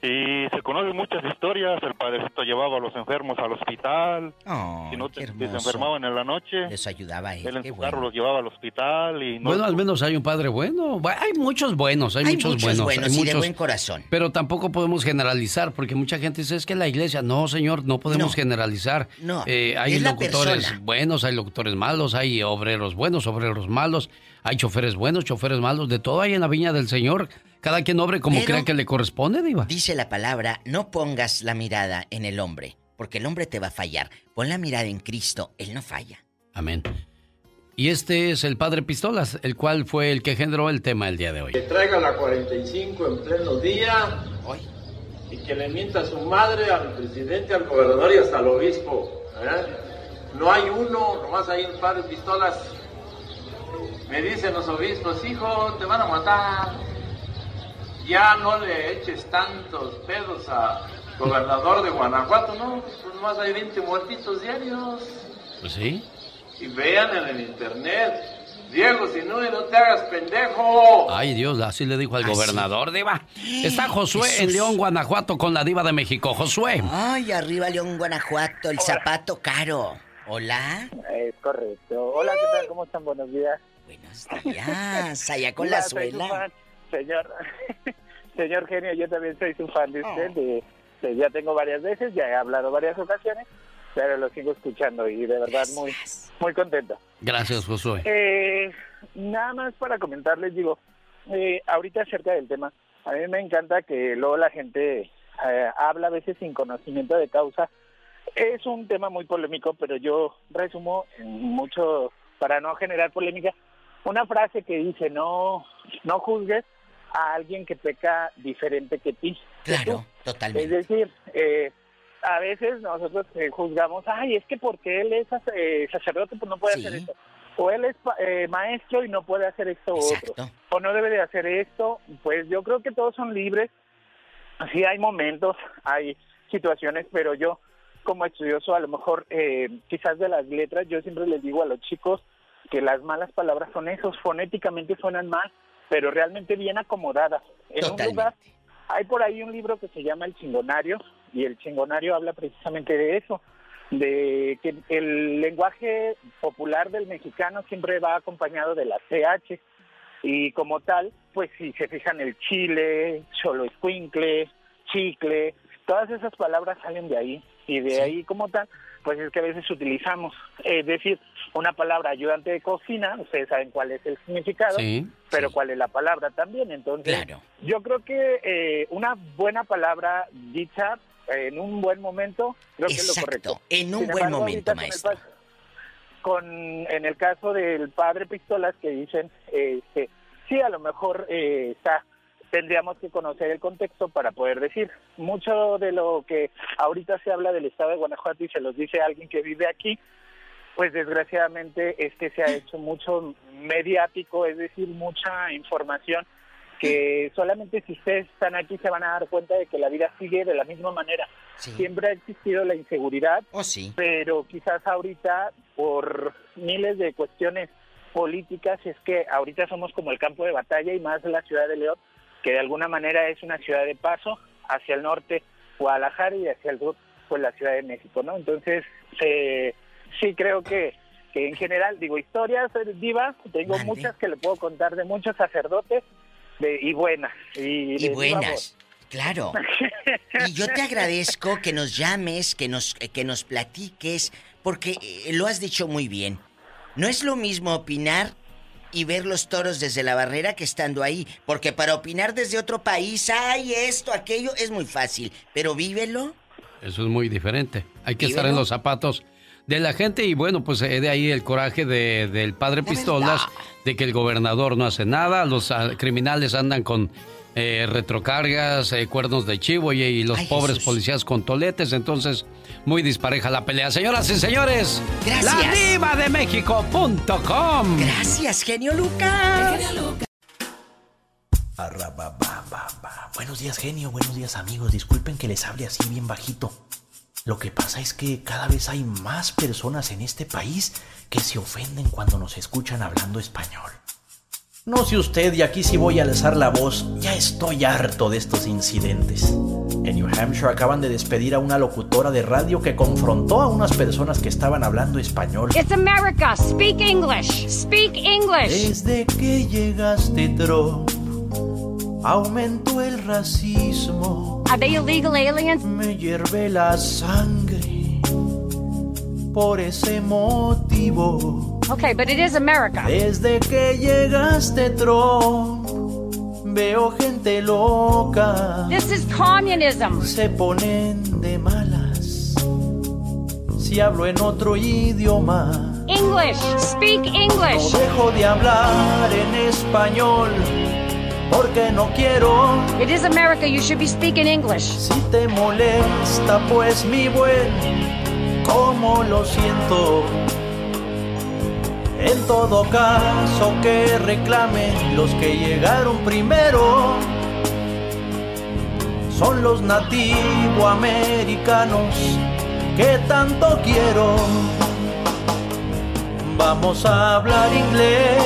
Y se conocen muchas historias. El padrecito llevaba a los enfermos al hospital. Oh, si no te, si se enfermaban en la noche, Les ayudaba a él. él en su bueno. carro los llevaba al hospital. y no Bueno, al menos hay un padre bueno. Bu- Hay muchos buenos, hay, Hay muchos, muchos buenos. buenos hay y de muchos- buen corazón. Pero tampoco podemos generalizar, porque mucha gente dice, es que la iglesia, no, señor, no podemos No. generalizar. No, Eh, hay locutores buenos, hay locutores malos, hay obreros buenos, obreros malos, hay choferes buenos, choferes malos, de todo hay en la viña del Señor. Cada quien obre como Pero- crea que le corresponde, Diva. Dice la palabra, no pongas la mirada en el hombre, porque el hombre te va a fallar. Pon la mirada en Cristo, Él no falla. Amén. Y este es el Padre Pistolas, el cual fue el que generó el tema el día de hoy. Que traiga la 45 en pleno día y que le mienta a su madre, al presidente, al gobernador y hasta al obispo. ¿eh? No hay uno, nomás hay un par de pistolas. Me dicen los obispos, hijo, te van a matar. Ya no le eches tantos pedos a gobernador de Guanajuato, no, pues nomás hay 20 muertitos diarios. Pues sí. Y vean en el internet. Diego, si no, no te hagas pendejo. Ay Dios, así le dijo al gobernador, Diva. Está Josué Jesús. en León, Guanajuato, con la Diva de México. Josué. Ay, arriba León, Guanajuato, el zapato caro. Hola. Es correcto. Hola, ¿qué tal? ¿Cómo están? Buenos días. Buenos días. Allá con la [LAUGHS] Hola, suela. Señor, [LAUGHS] señor genio, yo también soy su fan de usted. de- de- ya tengo varias veces, ya he hablado varias ocasiones, pero lo sigo escuchando y de verdad muy, muy contento. Gracias, Josué. Eh, nada más para comentarles, digo, eh, ahorita acerca del tema, a mí me encanta que luego la gente eh, habla a veces sin conocimiento de causa. Es un tema muy polémico, pero yo resumo en mucho, para no generar polémica, una frase que dice, no, no juzgues a alguien que peca diferente que ti. Claro, Es totalmente. decir, eh, a veces nosotros eh, juzgamos, ay, es que porque él es eh, sacerdote, pues no puede Sí. hacer esto. O él es eh, maestro y no puede hacer esto o otro. Exacto. O no debe de hacer esto. Pues yo creo que todos son libres. Sí hay momentos, hay situaciones, pero yo como estudioso a lo mejor eh, quizás de las letras, yo siempre les digo a los chicos que las malas palabras son esos, fonéticamente suenan mal, pero realmente bien acomodadas. En un lugar hay por ahí un libro que se llama El Chingonario, y el chingonario habla precisamente de eso, de que el lenguaje popular del mexicano siempre va acompañado de la CH y como tal, pues si se fijan el chile, solo escuincle, chicle, todas esas palabras salen de ahí y de ahí como tal, pues es que a veces utilizamos, es decir, una palabra ayudante de cocina, ustedes saben cuál es el significado, Sí, pero cuál es la palabra también. Entonces, yo creo que eh, una buena palabra dicha en un buen momento, creo que es lo correcto. en un Sin buen embargo, momento, ahorita con el maestro. Con, en el caso del padre Pistolas que dicen, eh, que sí, a lo mejor eh, está tendríamos que conocer el contexto para poder decir. Mucho de lo que ahorita se habla del estado de Guanajuato y se los dice alguien que vive aquí, pues desgraciadamente este se ha hecho mucho mediático, es decir, mucha información que solamente si ustedes están aquí se van a dar cuenta de que la vida sigue de la misma manera. Siempre ha existido la inseguridad, pero quizás ahorita por miles de cuestiones políticas es que ahorita somos como el campo de batalla y más la ciudad de León, que de alguna manera es una ciudad de paso hacia el norte Guadalajara y hacia el sur pues la Ciudad de México, ¿no? Entonces eh, sí creo que, que en general digo historias divas, tengo muchas que le puedo contar de muchos sacerdotes de, y buenas y, Y de viva buenas, claro. [LAUGHS] Y yo te agradezco que nos llames, que nos, que nos platiques, porque eh, lo has dicho muy bien. No es lo mismo opinar y ver los toros desde la barrera que estando ahí, porque para opinar desde otro país, ay, esto, aquello, es muy fácil, pero vívelo. Eso es muy diferente. Hay que ¿Y estar en los zapatos de la gente y bueno, pues de ahí el coraje de- del padre Pistolas, de que el gobernador no hace nada, los ah, criminales andan con eh, retrocargas, eh, cuernos de chivo y, y los Ay, pobres Jesús. policías con toletes, entonces muy dispareja la pelea. Señoras y señores, Gracias. la diva de México.com. Gracias, genio Lucas. Buenos días, genio. Buenos días, amigos. Disculpen que les hable así bien bajito. Lo que pasa es que cada vez hay más personas en este país que se ofenden cuando nos escuchan hablando español. No sé usted, y aquí sí voy a alzar la voz, ya estoy harto de estos incidentes. En New Hampshire acaban de despedir a una locutora de radio que confrontó a unas personas que estaban hablando español. It's America. Speak English. Speak English. Desde que llegaste, Trump, aumentó el racismo. Are they illegal aliens? Me hierve la sangre por ese motivo. Okay, but it is America. Desde que llegaste, Trump, veo gente loca. This is communism. Se ponen de malas si hablo en otro idioma. English. Speak English. No dejo de hablar en español porque no quiero. It is America. You should be speaking English. Si te molesta, pues mi buen, como lo siento. En todo caso que reclamen los que llegaron primero. Son los nativoamericanos que tanto quiero. Vamos a hablar inglés,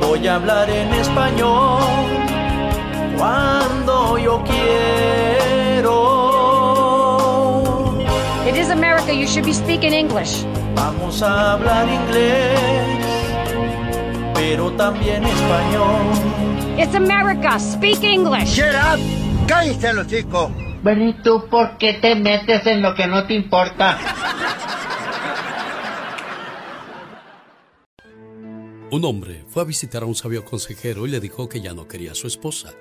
voy a hablar en español cuando yo quiero. It is America. You should be speaking English. Vamos a hablar inglés, pero también español. It's America. Speak English. Shut up. Cállense los chicos. Bueno, ¿y tú por qué te metes en lo que no te importa? Un hombre fue a visitar a un sabio consejero y le dijo que ya no quería a su esposa,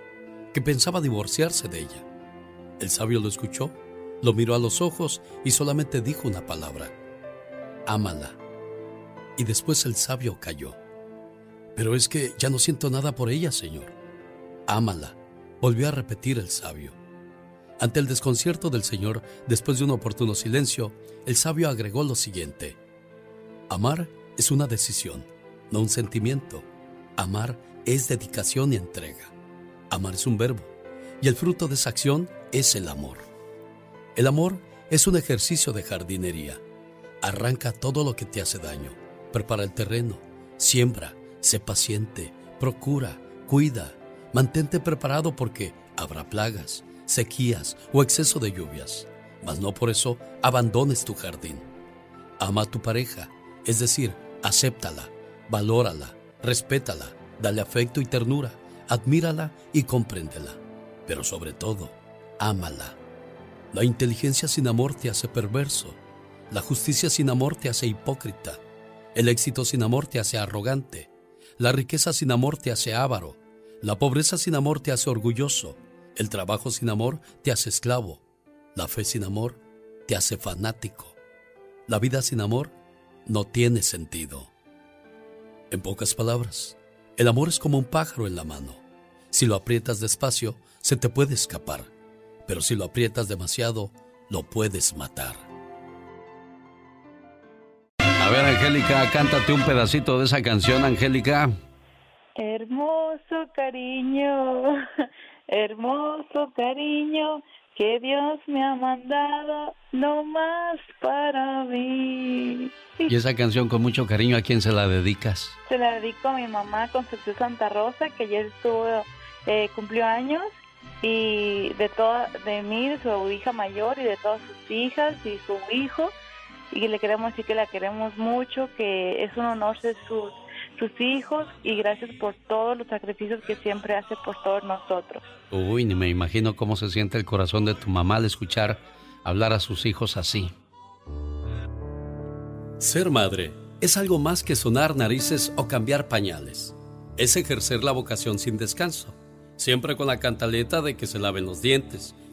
que pensaba divorciarse de ella. El sabio lo escuchó, lo miró a los ojos y solamente dijo una palabra, ámala. Y después el sabio cayó. Pero es que ya no siento nada por ella, señor. Ámala, volvió a repetir el sabio. Ante el desconcierto del señor, después de un oportuno silencio, el sabio agregó lo siguiente. Amar es una decisión, no un sentimiento. Amar es dedicación y entrega. Amar es un verbo, y el fruto de esa acción es el amor. El amor es un ejercicio de jardinería. Arranca todo lo que te hace daño, prepara el terreno, siembra, sé paciente, procura, cuida, mantente preparado porque habrá plagas, sequías o exceso de lluvias, mas no por eso abandones tu jardín. Ama a tu pareja, es decir, acéptala, valórala, respétala, dale afecto y ternura, admírala y compréndela. Pero sobre todo, ámala. La inteligencia sin amor te hace perverso. La justicia sin amor te hace hipócrita. El éxito sin amor te hace arrogante. La riqueza sin amor te hace avaro. La pobreza sin amor te hace orgulloso. El trabajo sin amor te hace esclavo. La fe sin amor te hace fanático. La vida sin amor no tiene sentido. En pocas palabras, el amor es como un pájaro en la mano. Si lo aprietas despacio, se te puede escapar, pero si lo aprietas demasiado, lo puedes matar. A ver, Angélica, cántate un pedacito de esa canción, Angélica. Hermoso cariño, [LAUGHS] hermoso cariño, que Dios me ha mandado no más para mí. Y esa canción con mucho cariño, ¿a quién se la dedicas? Se la dedico a mi mamá Concepción Santa Rosa, que ayer estuvo, eh, cumplió años, y de toda, de mí, de su hija mayor y de todas sus hijas y su hijo, y le queremos decir que la queremos mucho, que es un honor ser sus, sus hijos, y gracias por todos los sacrificios que siempre hace por todos nosotros. Uy, ni me imagino cómo se siente el corazón de tu mamá al escuchar hablar a sus hijos así. Ser madre es algo más que sonar narices o cambiar pañales. Es ejercer la vocación sin descanso, siempre con la cantaleta de que se laven los dientes,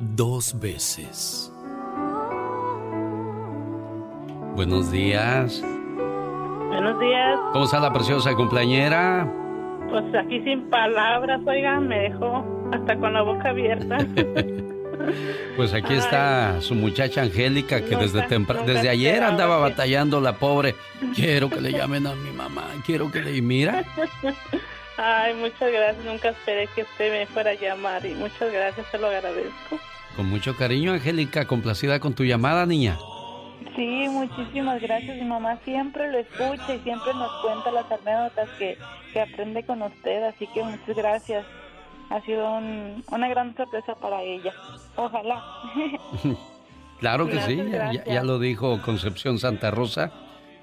dos veces. Buenos días. Buenos días. ¿Cómo está la preciosa cumpleañera? Pues aquí sin palabras, oigan, me dejó hasta con la boca abierta. [LAUGHS] Pues aquí está su muchacha Angélica que desde temprano, desde ayer andaba batallando la pobre. Quiero que le llamen a mi mamá, quiero que le mira. [LAUGHS] Ay, muchas gracias. Nunca esperé que usted me fuera a llamar y muchas gracias, se lo agradezco. Con mucho cariño, Angélica, complacida con tu llamada, niña. Sí, muchísimas gracias. Mi mamá siempre lo escucha y siempre nos cuenta las anécdotas que, que aprende con usted, así que muchas gracias. Ha sido un- una gran sorpresa para ella. Ojalá. [LAUGHS] Claro que sí, ya, ya lo dijo Concepción Santa Rosa.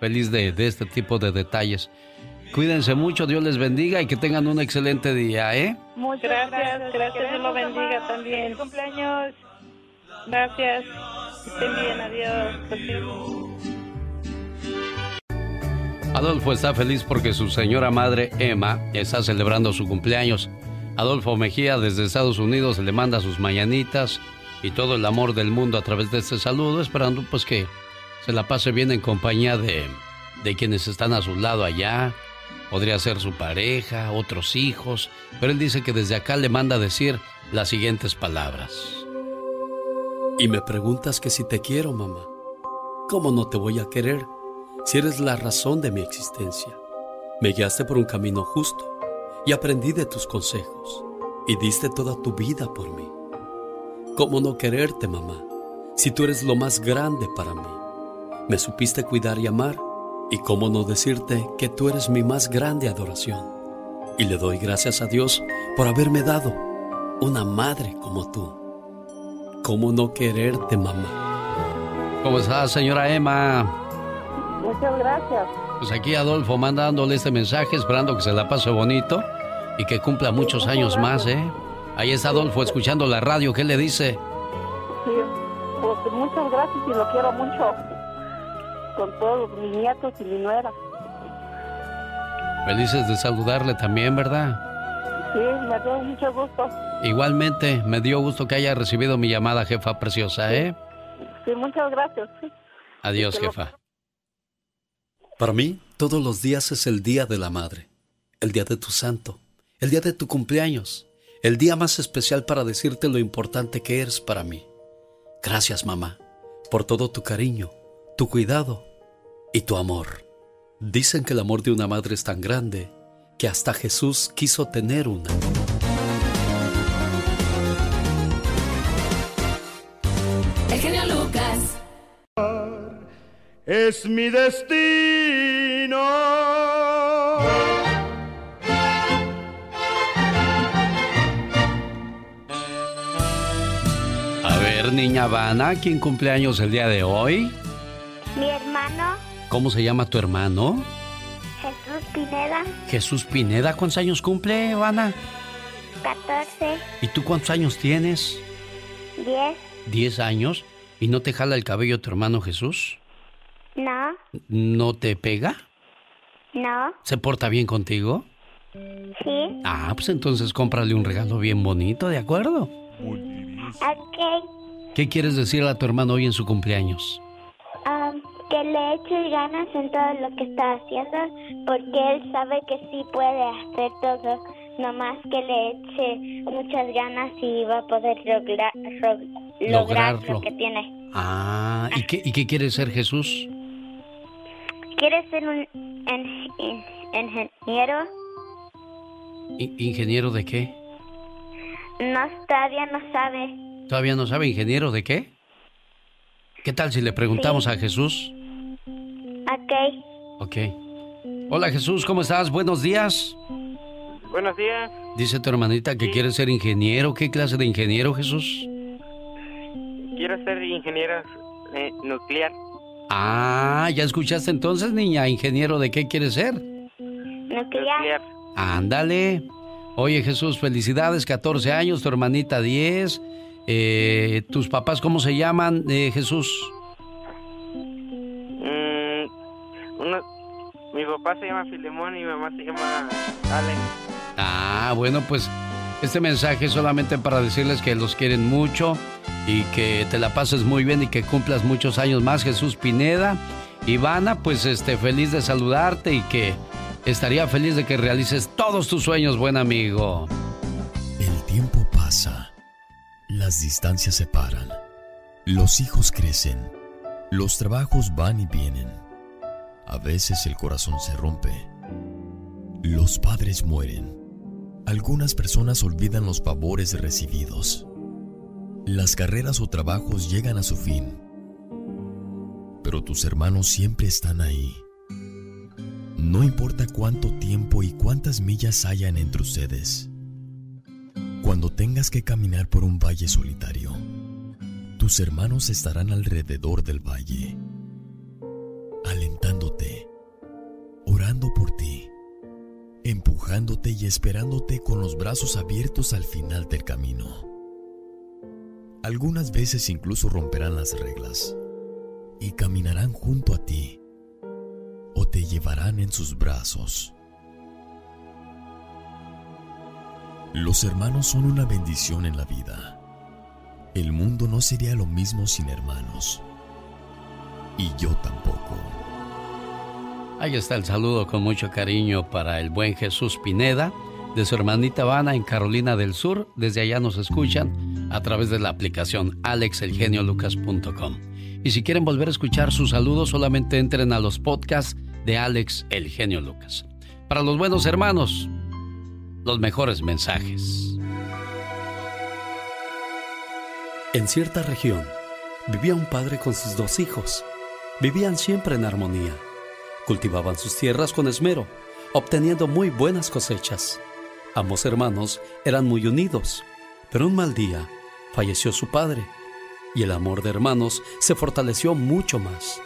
Feliz de, de este tipo de detalles. Cuídense mucho, Dios les bendiga y que tengan un excelente día, ¿eh? Muchas Gracias, gracias, Dios lo bendiga también. Feliz cumpleaños. Gracias. Estén bien, adiós. Adolfo está feliz porque su señora madre Emma está celebrando su cumpleaños. Adolfo Mejía desde Estados Unidos le manda sus mañanitas y todo el amor del mundo a través de este saludo, esperando pues que se la pase bien en compañía de, de quienes están a su lado allá. Podría ser su pareja, otros hijos, pero él dice que desde acá le manda decir las siguientes palabras. Y me preguntas que si te quiero, mamá. ¿Cómo no te voy a querer si eres la razón de mi existencia? Me guiaste por un camino justo y aprendí de tus consejos y diste toda tu vida por mí. ¿Cómo no quererte, mamá, si tú eres lo más grande para mí? Me supiste cuidar y amar y cómo no decirte que tú eres mi más grande adoración. Y le doy gracias a Dios por haberme dado una madre como tú. ¿Cómo no quererte, mamá? ¿Cómo está, señora Emma? Muchas gracias. Pues aquí Adolfo mandándole este mensaje, esperando que se la pase bonito y que cumpla muchos años más, ¿eh? Ahí está Adolfo escuchando la radio, ¿qué le dice? Sí, pues muchas gracias y lo quiero mucho con todos mis nietos y mi nuera. Felices de saludarle también, ¿verdad? Sí, me dio mucho gusto. Igualmente, me dio gusto que haya recibido mi llamada, jefa preciosa, ¿eh? Sí, muchas gracias. Adiós, jefa. Para mí, todos los días es el día de la madre, el día de tu santo, el día de tu cumpleaños, el día más especial para decirte lo importante que eres para mí. Gracias, mamá, por todo tu cariño, tu cuidado y tu amor. Dicen que el amor de una madre es tan grande que hasta Jesús quiso tener una. El genio Lucas. Es mi destino. A ver, niña Vana, ¿quién cumpleaños el día de hoy? Mi hermano ¿Cómo se llama tu hermano? Jesús Pineda, Jesús Pineda. ¿Cuántos años cumple, Vana? 14, ¿Y tú cuántos años tienes? 10, ¿Diez años? ¿Y no te jala el cabello tu hermano Jesús? no, ¿No te pega? no, ¿Se porta bien contigo? sí, Ah, pues entonces cómprale un regalo bien bonito, ¿de acuerdo? ok, ¿Qué quieres decirle a tu hermano hoy en su cumpleaños? Ganas en todo lo que está haciendo, porque él sabe que sí puede hacer todo, nomás que le eche muchas ganas y va a poder lograr, ro- lograr Lograrlo. lo que tiene. Ah, ¿y qué, y qué quiere ser Jesús? ¿Quiere ser un en- in- ingeniero? ¿Ingeniero de qué? No, todavía no sabe. ¿Todavía no sabe ingeniero de qué? ¿Qué tal si le preguntamos a Jesús? Ok. Ok. Hola Jesús, ¿cómo estás? Buenos días. Buenos días. Dice tu hermanita que quiere ser ingeniero. ¿Qué clase de ingeniero, Jesús? Quiero ser ingeniero eh, nuclear. Ah, ¿ya escuchaste entonces, niña? ¿Ingeniero de qué quiere ser? Nuclear. Ándale. Oye Jesús, felicidades, 14 años, tu hermanita 10. Eh, ¿Tus papás cómo se llaman, eh, Jesús? Mi papá se llama Filemón y mi mamá se llama Alex. Ah, bueno, pues este mensaje es solamente para decirles que los quieren mucho y que te la pases muy bien y que cumplas muchos años más, Jesús Pineda. Ivana, pues este, feliz de saludarte y que estaría feliz de que realices todos tus sueños, buen amigo. El tiempo pasa, las distancias se paran, los hijos crecen, los trabajos van y vienen. A veces el corazón se rompe. Los padres mueren. Algunas personas olvidan los favores recibidos. Las carreras o trabajos llegan a su fin. Pero tus hermanos siempre están ahí. No importa cuánto tiempo y cuántas millas hayan entre ustedes. Cuando tengas que caminar por un valle solitario, tus hermanos estarán alrededor del valle, alentándote, por ti, empujándote y esperándote con los brazos abiertos al final del camino. Algunas veces incluso romperán las reglas y caminarán junto a ti o te llevarán en sus brazos. Los hermanos son una bendición en la vida. El mundo no sería lo mismo sin hermanos. Y yo tampoco. Ahí está el saludo con mucho cariño para el buen Jesús Pineda, de su hermanita Vana en Carolina del Sur. Desde allá nos escuchan a través de la aplicación alexelgeniolucas.com. Y si quieren volver a escuchar sus saludos, solamente entren a los podcasts de Alex El Genio Lucas. Para los buenos hermanos, los mejores mensajes. En cierta región vivía un padre con sus dos hijos. Vivían siempre en armonía. Cultivaban sus tierras con esmero obteniendo muy buenas cosechas. Ambos hermanos eran muy unidos, pero un mal día falleció su padre y el amor de hermanos se fortaleció mucho más.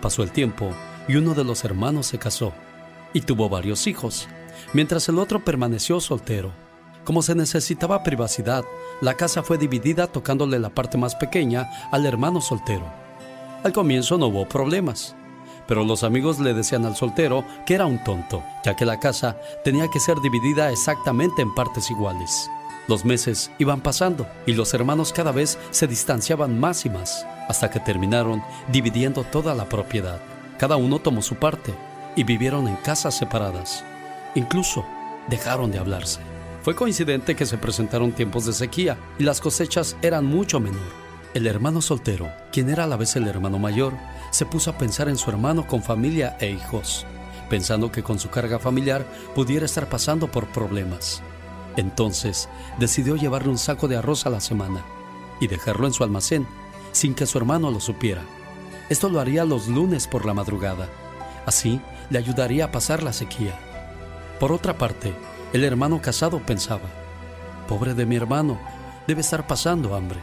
Pasó el tiempo y uno de los hermanos se casó y tuvo varios hijos, mientras el otro permaneció soltero. Como se necesitaba privacidad, la casa fue dividida tocándole la parte más pequeña al hermano soltero. Al comienzo no hubo problemas, pero los amigos le decían al soltero que era un tonto, ya que la casa tenía que ser dividida exactamente en partes iguales. Los meses iban pasando y los hermanos cada vez se distanciaban más y más, hasta que terminaron dividiendo toda la propiedad. Cada uno tomó su parte y vivieron en casas separadas. Incluso dejaron de hablarse. Fue coincidente que se presentaron tiempos de sequía y las cosechas eran mucho menor. El hermano soltero, quien era a la vez el hermano mayor, se puso a pensar en su hermano con familia e hijos, pensando que con su carga familiar pudiera estar pasando por problemas. Entonces decidió llevarle un saco de arroz a la semana y dejarlo en su almacén sin que su hermano lo supiera. Esto lo haría los lunes por la madrugada. Así le ayudaría a pasar la sequía. Por otra parte, el hermano casado pensaba, pobre de mi hermano, debe estar pasando hambre.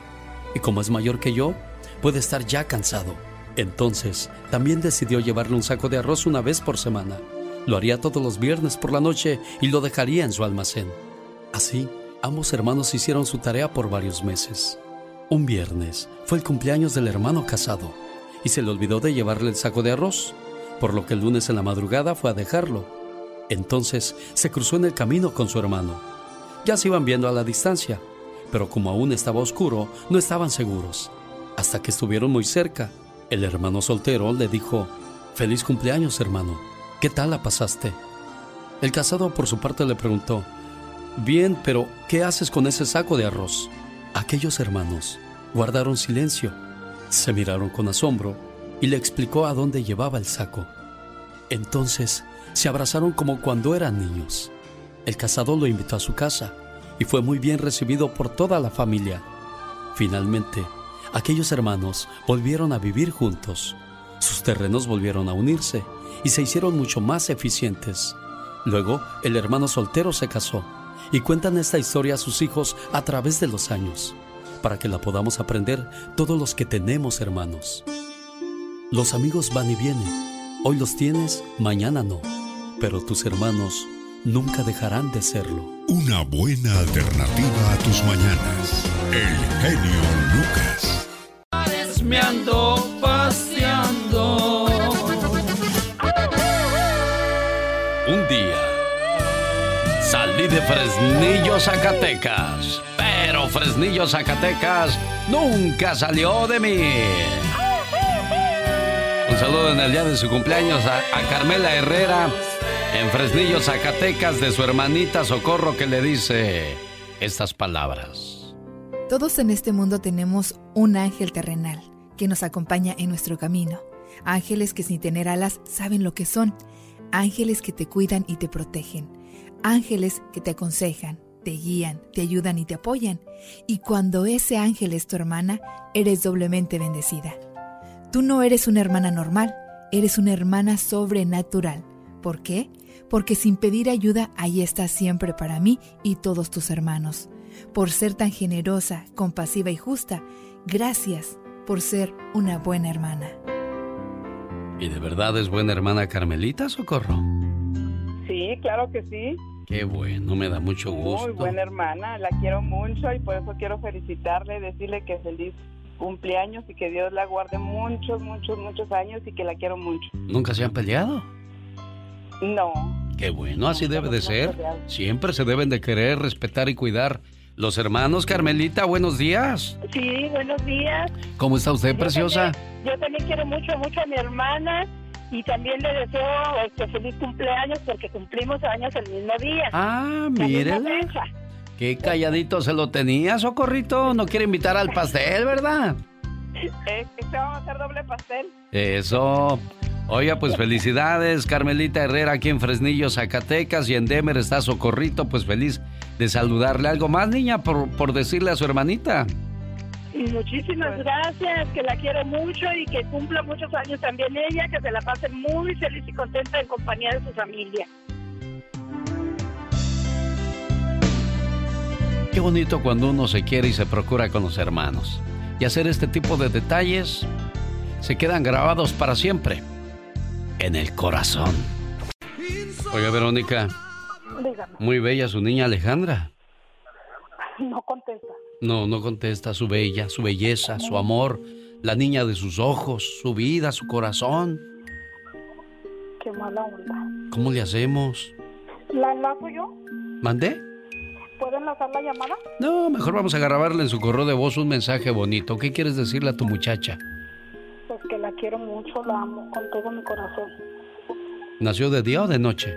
Y como es mayor que yo, puede estar ya cansado. Entonces, también decidió llevarle un saco de arroz una vez por semana. Lo haría todos los viernes por la noche y lo dejaría en su almacén. Así, ambos hermanos hicieron su tarea por varios meses. Un viernes fue el cumpleaños del hermano casado y se le olvidó de llevarle el saco de arroz, por lo que el lunes en la madrugada fue a dejarlo. Entonces se cruzó en el camino con su hermano. Ya se iban viendo a la distancia, pero como aún estaba oscuro, no estaban seguros. Hasta que estuvieron muy cerca, el hermano soltero le dijo, Feliz cumpleaños, hermano. ¿Qué tal la pasaste? El casado por su parte le preguntó, Bien, pero ¿qué haces con ese saco de arroz? Aquellos hermanos guardaron silencio, se miraron con asombro y le explicó a dónde llevaba el saco. Entonces se abrazaron como cuando eran niños. El casado lo invitó a su casa y fue muy bien recibido por toda la familia. Finalmente, aquellos hermanos volvieron a vivir juntos. Sus terrenos volvieron a unirse y se hicieron mucho más eficientes. Luego, el hermano soltero se casó y cuentan esta historia a sus hijos a través de los años, para que la podamos aprender todos los que tenemos hermanos. Los amigos van y vienen, hoy los tienes, mañana no, pero tus hermanos nunca dejarán de serlo. Una buena alternativa a tus mañanas. El genio Lucas. Me ando paseando. Un día salí de Fresnillo, Zacatecas, pero Fresnillo, Zacatecas nunca salió de mí. Un saludo en el día de su cumpleaños a, a Carmela Herrera en Fresnillo, Zacatecas, de su hermanita Socorro que le dice estas palabras. Todos en este mundo tenemos un ángel terrenal que nos acompaña en nuestro camino. Ángeles que sin tener alas saben lo que son. Ángeles que te cuidan y te protegen. Ángeles que te aconsejan, te guían, te ayudan y te apoyan. Y cuando ese ángel es tu hermana, eres doblemente bendecida. Tú no eres una hermana normal, eres una hermana sobrenatural. ¿Por qué? Porque sin pedir ayuda, ahí estás siempre para mí y todos tus hermanos. Por ser tan generosa, compasiva y justa, gracias por ser una buena hermana. ¿Y de verdad es buena hermana Carmelita, Socorro? Sí, claro que sí. Qué bueno, me da mucho gusto. Muy buena hermana, la quiero mucho y por eso quiero felicitarle, decirle que feliz cumpleaños y que Dios la guarde muchos, muchos, muchos años y que la quiero mucho. ¿Nunca se han peleado? No. Qué bueno, así debe de ser. Siempre se deben de querer, respetar y cuidar. Los hermanos, Carmelita, buenos días. Sí, buenos días. ¿Cómo está usted, preciosa? Yo también quiero mucho, mucho a mi hermana y también le deseo este, feliz cumpleaños porque cumplimos años el mismo día. Ah, mírela. Qué calladito se lo tenía, Socorrito. No quiere invitar al pastel, ¿verdad? [LAUGHS] Este vamos a hacer doble pastel. Eso. Oiga, pues felicidades, Carmelita Herrera, aquí en Fresnillo, Zacatecas, y en Demer está Socorrito, pues feliz de saludarle. ¿Algo más, niña, por, por decirle a su hermanita? Muchísimas gracias, que la quiero mucho y que cumpla muchos años también ella, que se la pase muy feliz y contenta en compañía de su familia. Qué bonito cuando uno se quiere y se procura con los hermanos. Y hacer este tipo de detalles se quedan grabados para siempre en el corazón. Oiga, Verónica. Dígame. Muy bella su niña Alejandra. No contesta. No, no contesta su bella, su belleza, su amor, la niña de sus ojos, su vida, su corazón. Qué mala onda. ¿Cómo le hacemos? ¿La enlazo yo? ¿Mandé? ¿Puedo enlazar la llamada? No, mejor vamos a grabarle en su correo de voz un mensaje bonito. ¿Qué quieres decirle a tu muchacha? Que la quiero mucho, la amo con todo mi corazón. ¿Nació de día o de noche?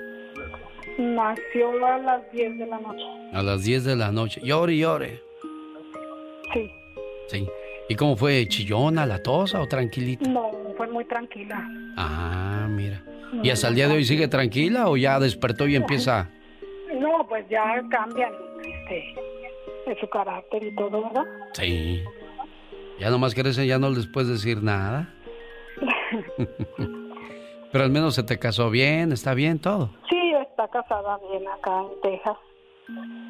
Nació a las 10 de la noche. A las 10 de la noche. Llore, y llore. Sí. Sí. ¿Y cómo fue? ¿Chillona, latosa o tranquilita? No, fue muy tranquila. Ah, mira. ¿Y hasta el día de hoy sigue tranquila o ya despertó y empieza? No, pues ya cambian este, su carácter y todo, ¿verdad? Sí. Ya nomás crecen, ya no les puedes decir nada. [LAUGHS] Pero al menos se te casó bien, está bien todo. Sí, está casada bien acá en Texas.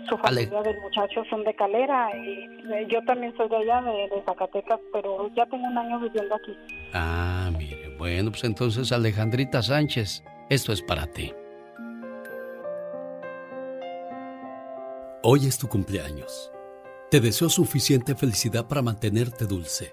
Su familia del muchacho son de Calera y eh, yo también soy de allá, de, de Zacatecas, pero ya tengo un año viviendo aquí. Ah, mire. Bueno, pues entonces Alejandrita Sánchez, esto es para ti. Hoy es tu cumpleaños. Te deseo suficiente felicidad para mantenerte dulce,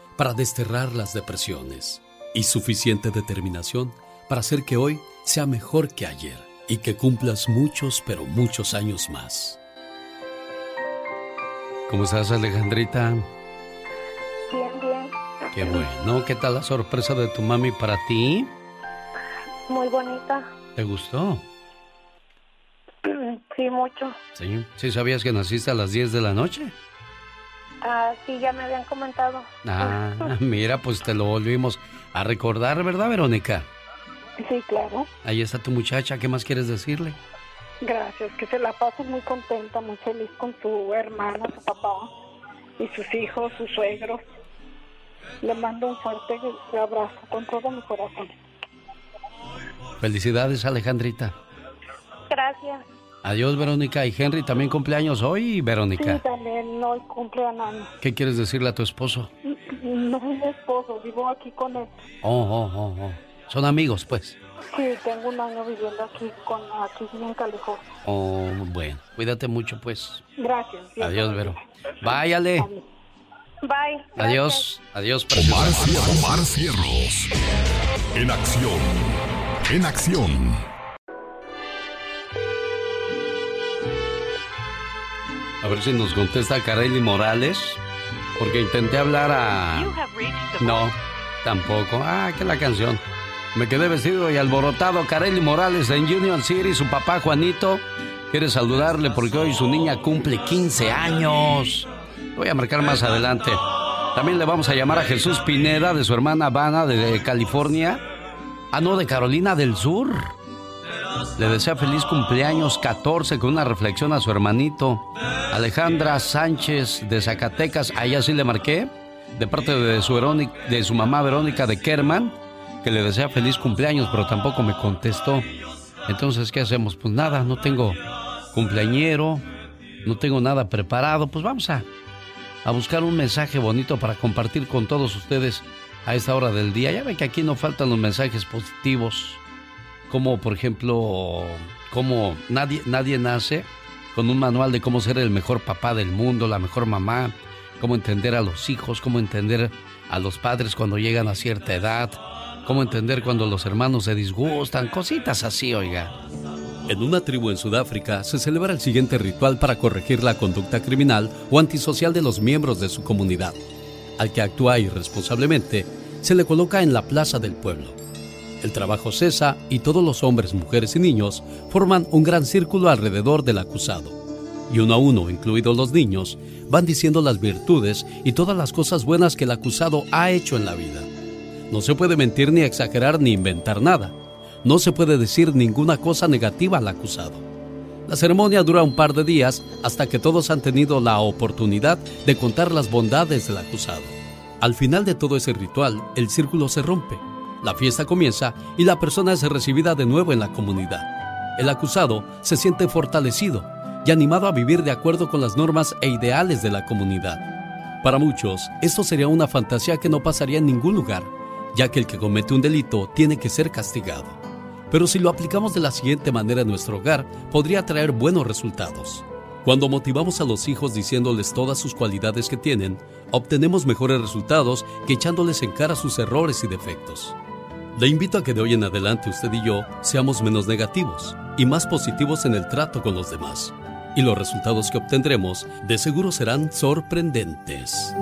desterrar las depresiones y suficiente determinación para hacer que hoy sea mejor que ayer y que cumplas muchos, pero muchos años más. ¿Cómo estás, Alejandrita? Bien, bien. Qué bueno. ¿Qué tal la sorpresa de tu mami para ti? Muy bonita. ¿Te gustó? Sí, mucho. Sí. ¿Sí sabías que naciste a las 10 de la noche? Ah, sí, ya me habían comentado. Ah, [LAUGHS] mira, pues te lo volvimos a recordar, ¿verdad, Verónica? Sí, claro. Ahí está tu muchacha, ¿qué más quieres decirle? Gracias, que se la pase muy contenta, muy feliz con su hermana, su papá y sus hijos, sus suegros. Le mando un fuerte abrazo con todo mi corazón. Felicidades, Alejandrita. Gracias. Adiós, Verónica. Y Henry también cumpleaños hoy, Verónica. Sí, también hoy cumple años. ¿Qué quieres decirle a tu esposo? No es mi esposo, vivo aquí con él. Oh, oh, oh, oh. Son amigos, pues. Sí, tengo un año viviendo aquí, con, aquí en California. Oh, bueno. Cuídate mucho, pues. Gracias. Adiós, Vero. Váyale. Bye. Adiós. Adiós, Omar, Omar Fierros. En acción. En acción. A ver si nos contesta Kareli Morales. Porque intenté hablar a. No, tampoco. Ah, que la canción. Me quedé vestido y alborotado. Kareli Morales en Union City, su papá Juanito. Quiere saludarle porque hoy su niña cumple 15 años. Voy a marcar más adelante. También le vamos a llamar a Jesús Pineda de su hermana Habana de California. Ah, no, de Carolina del Sur. Le desea feliz cumpleaños 14 con una reflexión a su hermanito. Alejandra Sánchez de Zacatecas, a ella sí le marqué, de parte de su, de su mamá Verónica de Kerman, que le desea feliz cumpleaños, pero tampoco me contestó. Entonces, ¿qué hacemos? Pues nada, no tengo cumpleañero, no tengo nada preparado, pues vamos a, a buscar un mensaje bonito para compartir con todos ustedes a esta hora del día. Ya ve que aquí no faltan los mensajes positivos como por ejemplo, como nadie, nadie nace con un manual de cómo ser el mejor papá del mundo, la mejor mamá, cómo entender a los hijos, cómo entender a los padres cuando llegan a cierta edad, cómo entender cuando los hermanos se disgustan, cositas así, oiga. En una tribu en Sudáfrica se celebra el siguiente ritual para corregir la conducta criminal o antisocial de los miembros de su comunidad. Al que actúa irresponsablemente, se le coloca en la plaza del pueblo. El trabajo cesa y todos los hombres, mujeres y niños forman un gran círculo alrededor del acusado. y uno a uno, incluidos los niños, van diciendo las virtudes y todas las cosas buenas que el acusado ha hecho en la vida. No se puede mentir ni exagerar ni inventar nada. No se puede decir ninguna cosa negativa al acusado. La ceremonia dura un par de días hasta que todos han tenido la oportunidad de contar las bondades del acusado. Al final de todo ese ritual, el círculo se rompe, la fiesta comienza y la persona es recibida de nuevo en la comunidad. El acusado se siente fortalecido y animado a vivir de acuerdo con las normas e ideales de la comunidad. Para muchos, esto sería una fantasía que no pasaría en ningún lugar, ya que el que comete un delito tiene que ser castigado. Pero si lo aplicamos de la siguiente manera en nuestro hogar, podría traer buenos resultados. Cuando motivamos a los hijos diciéndoles todas sus cualidades que tienen, obtenemos mejores resultados que echándoles en cara sus errores y defectos. Le invito a que de hoy en adelante usted y yo seamos menos negativos y más positivos en el trato con los demás. Y los resultados que obtendremos de seguro serán sorprendentes.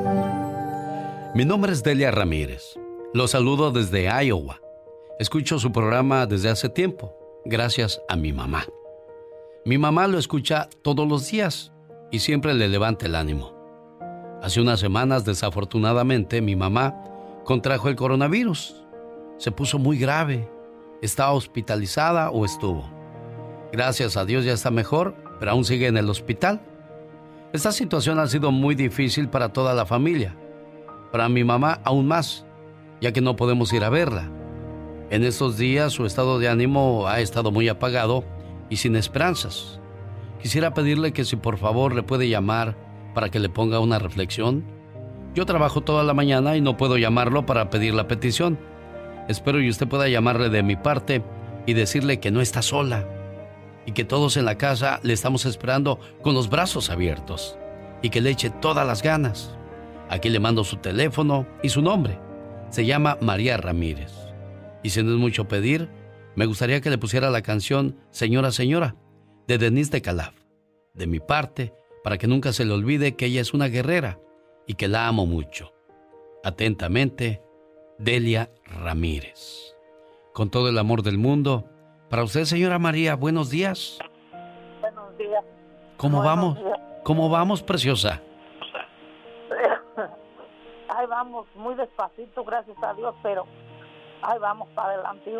Mi nombre es Delia Ramírez. Lo saludo desde Iowa. Escucho su programa desde hace tiempo, gracias a mi mamá. Mi mamá lo escucha todos los días y siempre le levanta el ánimo. Hace unas semanas, desafortunadamente, mi mamá contrajo el coronavirus. Se puso muy grave. Está hospitalizada o estuvo. Gracias a Dios ya está mejor, pero aún sigue en el hospital. Esta situación ha sido muy difícil para toda la familia. Para mi mamá aún más, ya que no podemos ir a verla. En estos días su estado de ánimo ha estado muy apagado y sin esperanzas. Quisiera pedirle que si por favor le puede llamar para que le ponga una reflexión. Yo trabajo toda la mañana y no puedo llamarlo para pedir la petición. Espero y usted pueda llamarle de mi parte y decirle que no está sola y que todos en la casa le estamos esperando con los brazos abiertos y que le eche todas las ganas. Aquí le mando su teléfono y su nombre. Se llama María Ramírez. Y si no es mucho pedir, me gustaría que le pusiera la canción Señora, Señora, de Denise de Calaf, de mi parte, para que nunca se le olvide que ella es una guerrera y que la amo mucho. Atentamente, Delia Ramírez. Con todo el amor del mundo, para usted, señora María, buenos días. Buenos días. ¿Cómo vamos? ¿Cómo vamos, preciosa? [LAUGHS] Ahí vamos, muy despacito, gracias a Dios, pero ahí vamos para adelante.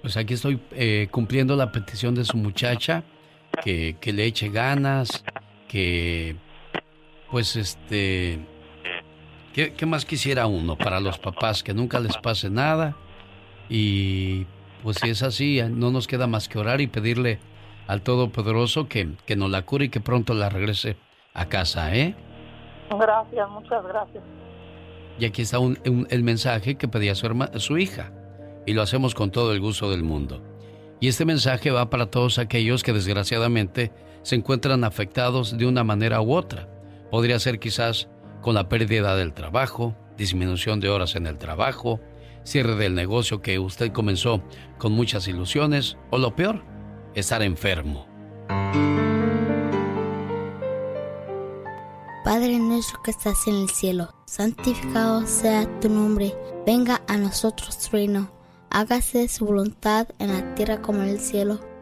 Pues aquí estoy eh, cumpliendo la petición de su muchacha, que, que le eche ganas, que pues este... ¿qué, ¿Qué más quisiera uno para los papás? Que nunca les pase nada. Y pues si es así, no nos queda más que orar y pedirle al Todopoderoso que, que nos la cure y que pronto la regrese a casa, ¿eh? Gracias, muchas gracias. Y aquí está un, un, el mensaje que pedía su, herma, su hija y lo hacemos con todo el gusto del mundo. Y este mensaje va para todos aquellos que desgraciadamente se encuentran afectados de una manera u otra. Podría ser quizás con la pérdida del trabajo, disminución de horas en el trabajo, cierre del negocio que usted comenzó con muchas ilusiones o lo peor, estar enfermo. Padre nuestro que estás en el cielo, santificado sea tu nombre, venga a nosotros tu reino hágase su voluntad en la tierra como en el cielo.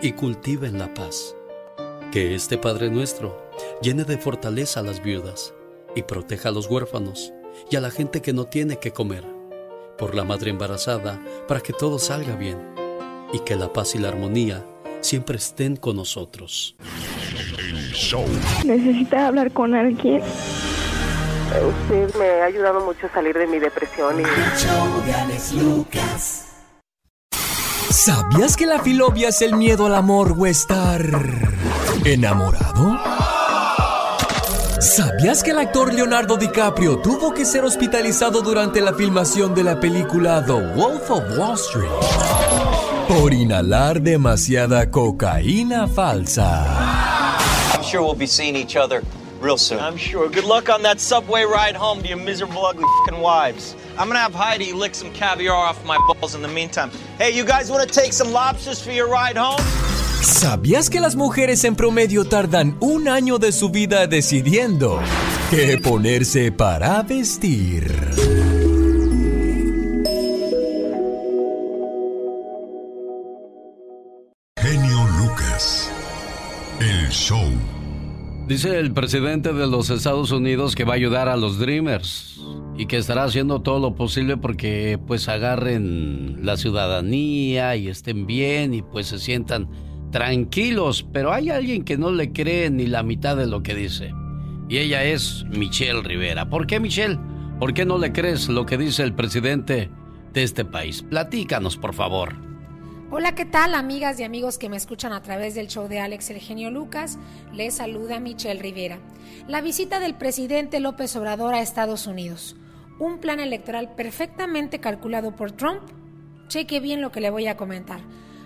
y cultiven la paz. Que este Padre nuestro llene de fortaleza a las viudas y proteja a los huérfanos y a la gente que no tiene que comer, por la madre embarazada, para que todo salga bien y que la paz y la armonía siempre estén con nosotros. Show. ¿Necesita hablar con alguien? Usted me ha ayudado mucho a salir de mi depresión y... ¿Sabías que la filobia es el miedo al amor o estar enamorado? ¿Sabías que el actor Leonardo DiCaprio tuvo que ser hospitalizado durante la filmación de la película The Wolf of Wall Street por inhalar demasiada cocaína falsa? I'm sure we'll be seeing each other real soon. I'm sure. Good luck on that subway ride home to your miserable, ugly fing wives. I'm gonna have Heidi lick some caviar off my balls in the meantime. Hey, you guys wanna take some lobsters for your ride home? ¿Sabías que las mujeres en promedio tardan un año de su vida decidiendo qué ponerse para vestir? Genio Lucas. El show. Dice el presidente de los Estados Unidos que va a ayudar a los Dreamers y que estará haciendo todo lo posible porque pues agarren la ciudadanía y estén bien y pues se sientan tranquilos, pero hay alguien que no le cree ni la mitad de lo que dice. Y ella es Michelle Rivera. ¿Por qué Michelle? ¿Por qué no le crees lo que dice el presidente de este país? Platícanos, por favor. Hola, ¿qué tal amigas y amigos que me escuchan a través del show de Alex El Genio Lucas? Les saluda Michelle Rivera. La visita del presidente López Obrador a Estados Unidos. Un plan electoral perfectamente calculado por Trump. Cheque bien lo que le voy a comentar.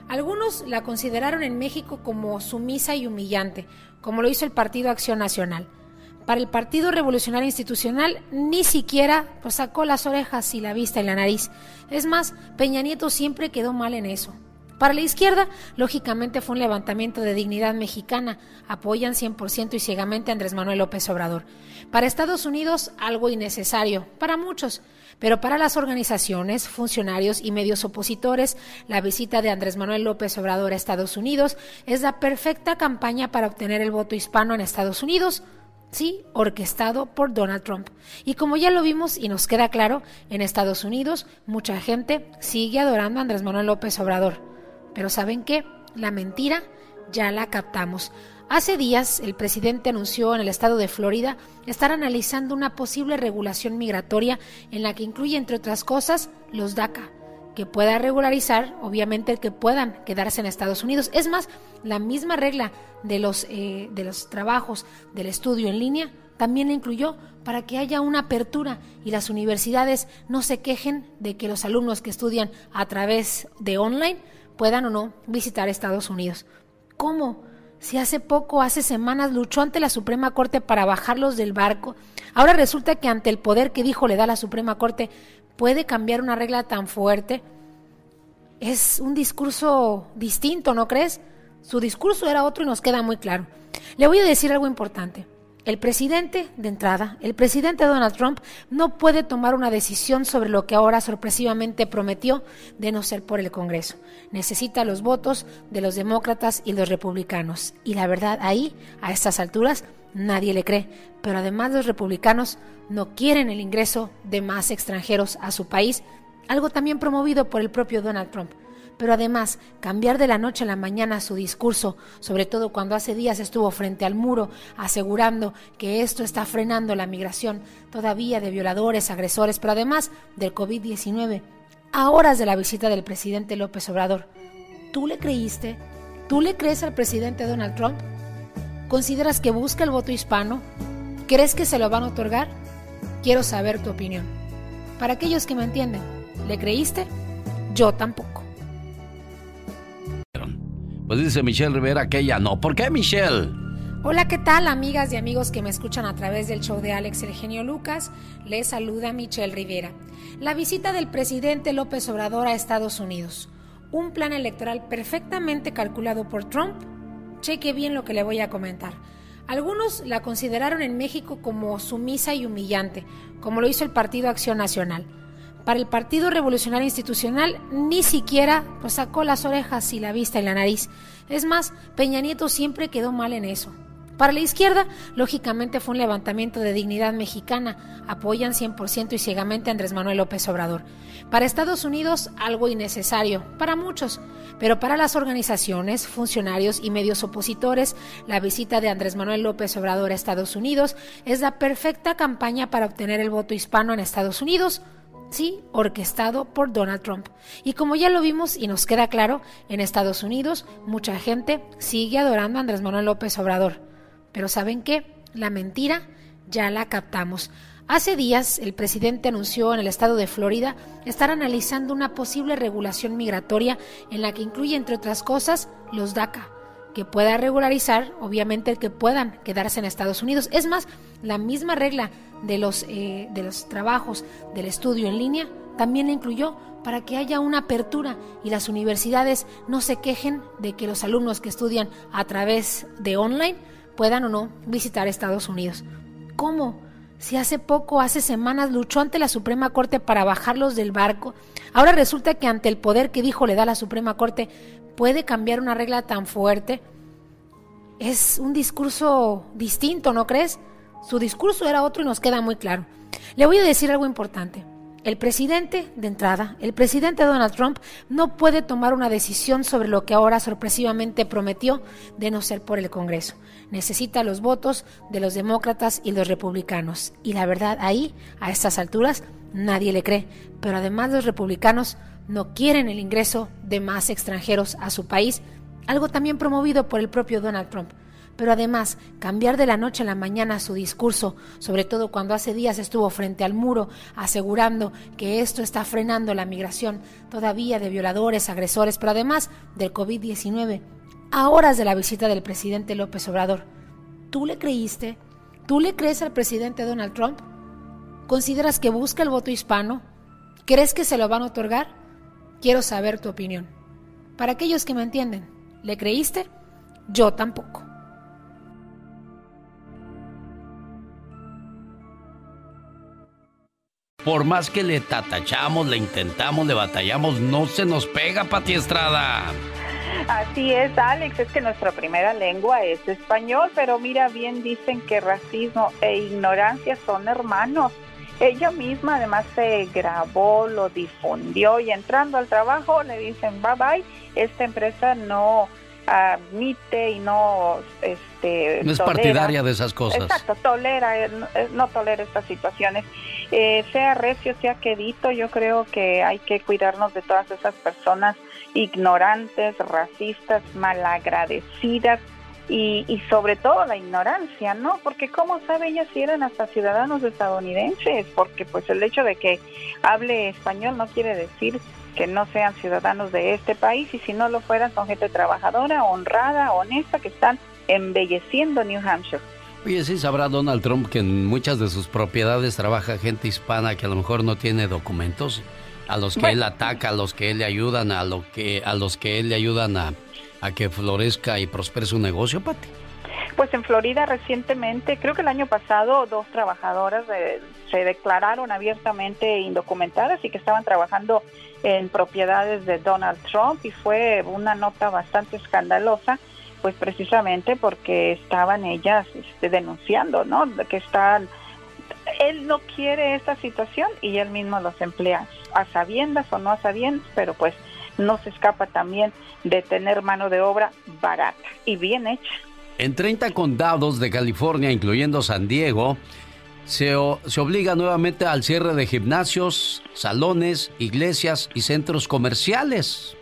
Algunos la consideraron en México como sumisa y humillante, como lo hizo el Partido Acción Nacional. Para el Partido Revolucionario Institucional ni siquiera pues, sacó las orejas y la vista y la nariz. Es más, Peña Nieto siempre quedó mal en eso. Para la izquierda, lógicamente fue un levantamiento de dignidad mexicana. Apoyan 100% y ciegamente a Andrés Manuel López Obrador. Para Estados Unidos, algo innecesario, para muchos. Pero para las organizaciones, funcionarios y medios opositores, la visita de Andrés Manuel López Obrador a Estados Unidos es la perfecta campaña para obtener el voto hispano en Estados Unidos. Sí, orquestado por Donald Trump. Y como ya lo vimos y nos queda claro, en Estados Unidos mucha gente sigue adorando a Andrés Manuel López Obrador. Pero ¿saben qué? La mentira ya la captamos. Hace días el presidente anunció en el estado de Florida estar analizando una posible regulación migratoria en la que incluye, entre otras cosas, los DACA, que pueda regularizar, obviamente, que puedan quedarse en Estados Unidos. Es más, la misma regla de los, eh, de los trabajos del estudio en línea también incluyó para que haya una apertura y las universidades no se quejen de que los alumnos que estudian a través de online puedan o no visitar Estados Unidos. ¿Cómo? Si hace poco, hace semanas, luchó ante la Suprema Corte para bajarlos del barco, ahora resulta que ante el poder que dijo le da la Suprema Corte, puede cambiar una regla tan fuerte. Es un discurso distinto, ¿no crees? Su discurso era otro y nos queda muy claro. Le voy a decir algo importante. El presidente, de entrada, el presidente Donald Trump no puede tomar una decisión sobre lo que ahora sorpresivamente prometió de no ser por el Congreso. Necesita los votos de los demócratas y los republicanos. Y la verdad, ahí, a estas alturas, nadie le cree. Pero además los republicanos no quieren el ingreso de más extranjeros a su país, algo también promovido por el propio Donald Trump pero además cambiar de la noche a la mañana su discurso, sobre todo cuando hace días estuvo frente al muro asegurando que esto está frenando la migración todavía de violadores, agresores, pero además del COVID-19, a horas de la visita del presidente López Obrador. ¿Tú le creíste? ¿Tú le crees al presidente Donald Trump? ¿Consideras que busca el voto hispano? ¿Crees que se lo van a otorgar? Quiero saber tu opinión. Para aquellos que me entienden, ¿le creíste? Yo tampoco. Pues dice Michelle Rivera que ella no. ¿Por qué Michelle? Hola, ¿qué tal amigas y amigos que me escuchan a través del show de Alex El Genio Lucas? Les saluda Michelle Rivera. La visita del presidente López Obrador a Estados Unidos. Un plan electoral perfectamente calculado por Trump. Cheque bien lo que le voy a comentar. Algunos la consideraron en México como sumisa y humillante, como lo hizo el Partido Acción Nacional. Para el Partido Revolucionario Institucional ni siquiera pues, sacó las orejas y la vista y la nariz. Es más, Peña Nieto siempre quedó mal en eso. Para la izquierda, lógicamente fue un levantamiento de dignidad mexicana, apoyan 100% y ciegamente a Andrés Manuel López Obrador. Para Estados Unidos, algo innecesario, para muchos, pero para las organizaciones, funcionarios y medios opositores, la visita de Andrés Manuel López Obrador a Estados Unidos es la perfecta campaña para obtener el voto hispano en Estados Unidos, sí, orquestado por Donald Trump. Y como ya lo vimos y nos queda claro, en Estados Unidos mucha gente sigue adorando a Andrés Manuel López Obrador. Pero ¿saben qué? La mentira ya la captamos. Hace días el presidente anunció en el estado de Florida estar analizando una posible regulación migratoria en la que incluye, entre otras cosas, los DACA, que pueda regularizar, obviamente, que puedan quedarse en Estados Unidos. Es más, la misma regla de los, eh, de los trabajos del estudio en línea también la incluyó para que haya una apertura y las universidades no se quejen de que los alumnos que estudian a través de online puedan o no visitar Estados Unidos. ¿Cómo? Si hace poco, hace semanas, luchó ante la Suprema Corte para bajarlos del barco, ahora resulta que ante el poder que dijo le da la Suprema Corte, puede cambiar una regla tan fuerte. Es un discurso distinto, ¿no crees? Su discurso era otro y nos queda muy claro. Le voy a decir algo importante. El presidente, de entrada, el presidente Donald Trump no puede tomar una decisión sobre lo que ahora sorpresivamente prometió de no ser por el Congreso. Necesita los votos de los demócratas y los republicanos. Y la verdad, ahí, a estas alturas, nadie le cree. Pero además los republicanos no quieren el ingreso de más extranjeros a su país, algo también promovido por el propio Donald Trump. Pero además, cambiar de la noche a la mañana su discurso, sobre todo cuando hace días estuvo frente al muro asegurando que esto está frenando la migración todavía de violadores, agresores, pero además del COVID-19, a horas de la visita del presidente López Obrador. ¿Tú le creíste? ¿Tú le crees al presidente Donald Trump? ¿Consideras que busca el voto hispano? ¿Crees que se lo van a otorgar? Quiero saber tu opinión. Para aquellos que me entienden, ¿le creíste? Yo tampoco. Por más que le tatachamos, le intentamos, le batallamos, no se nos pega, Pati Estrada. Así es, Alex, es que nuestra primera lengua es español, pero mira, bien dicen que racismo e ignorancia son hermanos. Ella misma además se grabó, lo difundió y entrando al trabajo le dicen bye bye, esta empresa no admite y no este no es partidaria de esas cosas exacto tolera eh, eh, no tolera estas situaciones eh, sea recio sea quedito yo creo que hay que cuidarnos de todas esas personas ignorantes racistas malagradecidas y, y sobre todo la ignorancia, ¿no? Porque cómo sabe ella si eran hasta ciudadanos estadounidenses, porque pues el hecho de que hable español no quiere decir que no sean ciudadanos de este país y si no lo fueran son gente trabajadora, honrada, honesta, que están embelleciendo New Hampshire. Oye, sí sabrá Donald Trump que en muchas de sus propiedades trabaja gente hispana que a lo mejor no tiene documentos, a los que él ataca, a los que él le ayudan, a lo que a los que él le ayudan a, a que florezca y prospere su negocio, Pati. Pues en Florida recientemente, creo que el año pasado, dos trabajadoras se declararon abiertamente indocumentadas y que estaban trabajando en propiedades de Donald Trump y fue una nota bastante escandalosa, pues precisamente porque estaban ellas este, denunciando, ¿no? Que están, él no quiere esta situación y él mismo los emplea a sabiendas o no a sabiendas, pero pues no se escapa también de tener mano de obra barata y bien hecha. En 30 condados de California, incluyendo San Diego, se, obliga nuevamente al cierre de gimnasios, salones, iglesias y centros comerciales.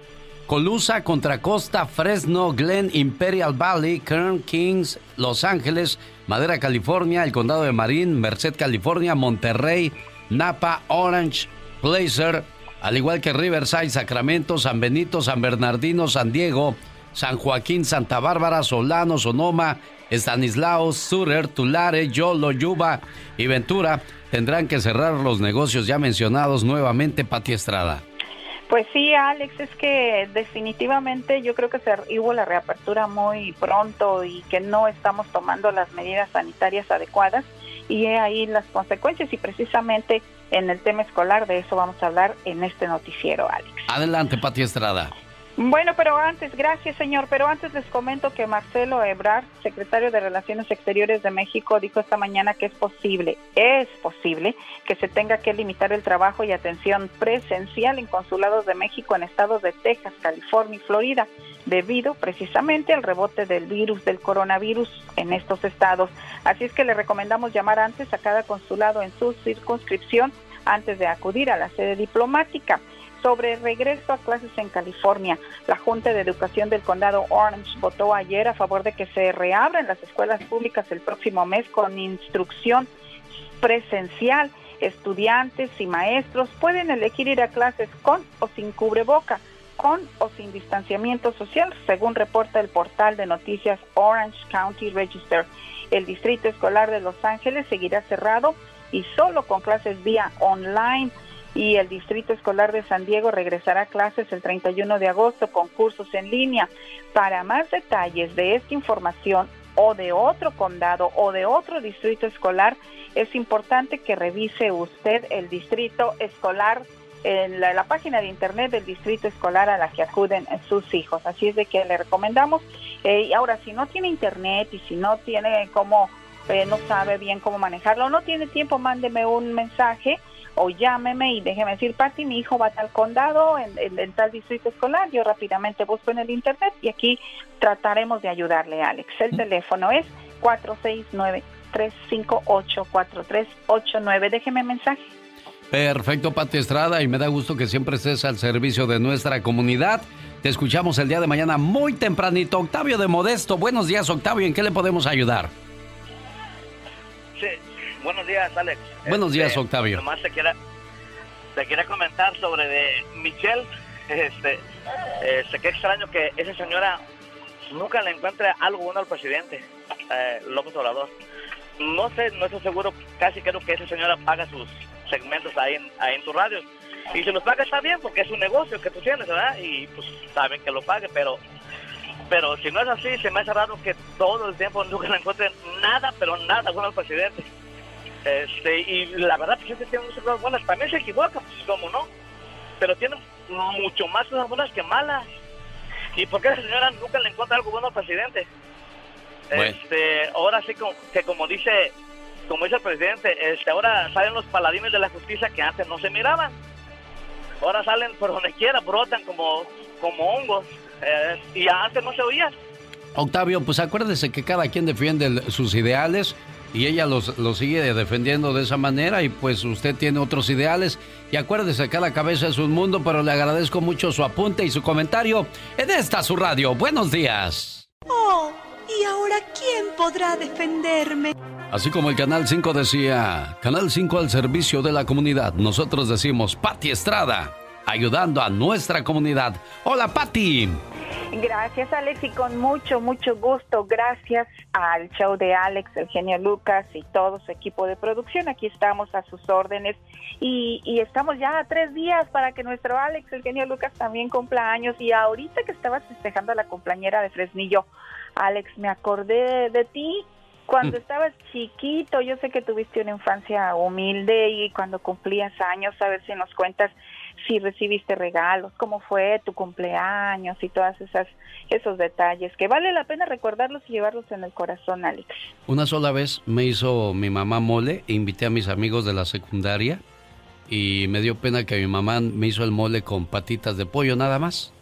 Colusa, Contra Costa, Fresno, Glen, Imperial Valley, Kern, Kings, Los Ángeles, Madera, California, el Condado de Marin, Merced, California, Monterrey, Napa, Orange, Placer, al igual que Riverside, Sacramento, San Benito, San Bernardino, San Diego, San Joaquín, Santa Bárbara, Solano, Sonoma, Estanislao, Surer, Tulare, Yolo, Yuba y Ventura tendrán que cerrar los negocios ya mencionados nuevamente, Pati Estrada. Pues sí, Alex, es que definitivamente yo creo que se hubo la reapertura muy pronto y que no estamos tomando las medidas sanitarias adecuadas y ahí las consecuencias y precisamente en el tema escolar de eso vamos a hablar en este noticiero, Alex. Adelante, Pati Estrada. Bueno, pero antes, gracias señor, pero antes les comento que Marcelo Ebrard, secretario de Relaciones Exteriores de México, dijo esta mañana que es posible, es posible que se tenga que limitar el trabajo y atención presencial en consulados de México en estados de Texas, California y Florida, debido precisamente al rebote del virus del coronavirus en estos estados. Así es que le recomendamos llamar antes a cada consulado en su circunscripción antes de acudir a la sede diplomática sobre regreso a clases en California. La Junta de Educación del Condado Orange votó ayer a favor de que se reabran las escuelas públicas el próximo mes con instrucción presencial. Estudiantes y maestros pueden elegir ir a clases con o sin cubreboca, con o sin distanciamiento social, según reporta el portal de noticias Orange County Register. El Distrito Escolar de Los Ángeles seguirá cerrado y solo con clases vía online y el Distrito Escolar de San Diego regresará a clases el 31 de agosto con cursos en línea. Para más detalles de esta información o de otro condado o de otro distrito escolar, es importante que revise usted el distrito escolar en la, página de internet del distrito escolar a la que acuden sus hijos. Así es de que le recomendamos. Eh, ahora, si no tiene internet y si no tiene cómo, eh, no sabe bien cómo manejarlo, no tiene tiempo, mándeme un mensaje o llámeme y déjeme decir, Pati, mi hijo va a tal condado, en, tal distrito escolar, yo rápidamente busco en el internet y aquí trataremos de ayudarle, Alex. El teléfono es 469-358-4389. Déjeme mensaje. Perfecto, Pati Estrada, y me da gusto que siempre estés al servicio de nuestra comunidad. Te escuchamos el día de mañana muy tempranito. Octavio de Modesto, buenos días, Octavio, ¿en qué le podemos ayudar? Sí, Buenos días, Alex. Buenos días, este, Octavio. Nomás te quiera, te comentar sobre de Michelle. [LAUGHS] Este, este, qué extraño que esa señora nunca le encuentre algo bueno al presidente, eh, López Obrador. No sé, no estoy seguro, casi creo que esa señora paga sus segmentos ahí en, ahí en tu radio. Y si los paga está bien, porque es un negocio que tú tienes, ¿verdad? Y pues saben que lo pague, pero pero si no es así, se me hace raro que todo el tiempo nunca le encuentren nada, pero nada bueno al presidente. Este, y la verdad, pues que tiene muchas cosas buenas. También se equivoca, pues como no. Pero tiene mucho más cosas buenas que malas. ¿Y por qué la señora nunca le encuentra algo bueno al presidente? Este, ahora sí que como dice, como dice el presidente, este, ahora salen los paladines de la justicia que antes no se miraban. Ahora salen por donde quiera, brotan como, como hongos. Eh, y antes no se oían. Octavio, pues acuérdese que cada quien defiende sus ideales y ella los, sigue defendiendo de esa manera y pues usted tiene otros ideales y acuérdese que la cabeza es un mundo, pero le agradezco mucho su apunte y su comentario en esta su radio. Buenos días. Oh, ¿y ahora quién podrá defenderme? Así como el Canal 5 decía, Canal 5 al servicio de la comunidad, nosotros decimos Patti Estrada, ayudando a nuestra comunidad. Hola Patti. Gracias Alex y con mucho, mucho gusto. Gracias al show de Alex, el genio Lucas y todo su equipo de producción. Aquí estamos a sus órdenes y, estamos ya a tres días para que nuestro Alex, el genio Lucas, también cumpla años. Y ahorita que estabas festejando a la compañera de Fresnillo, Alex, me acordé de ti cuando mm. estabas chiquito, yo sé que tuviste una infancia humilde y cuando cumplías años, a ver si nos cuentas si recibiste regalos, cómo fue tu cumpleaños y todas esas esos detalles que vale la pena recordarlos y llevarlos en el corazón, Alex. Una sola vez me hizo mi mamá mole, e invité a mis amigos de la secundaria y me dio pena que mi mamá me hizo el mole con patitas de pollo nada más.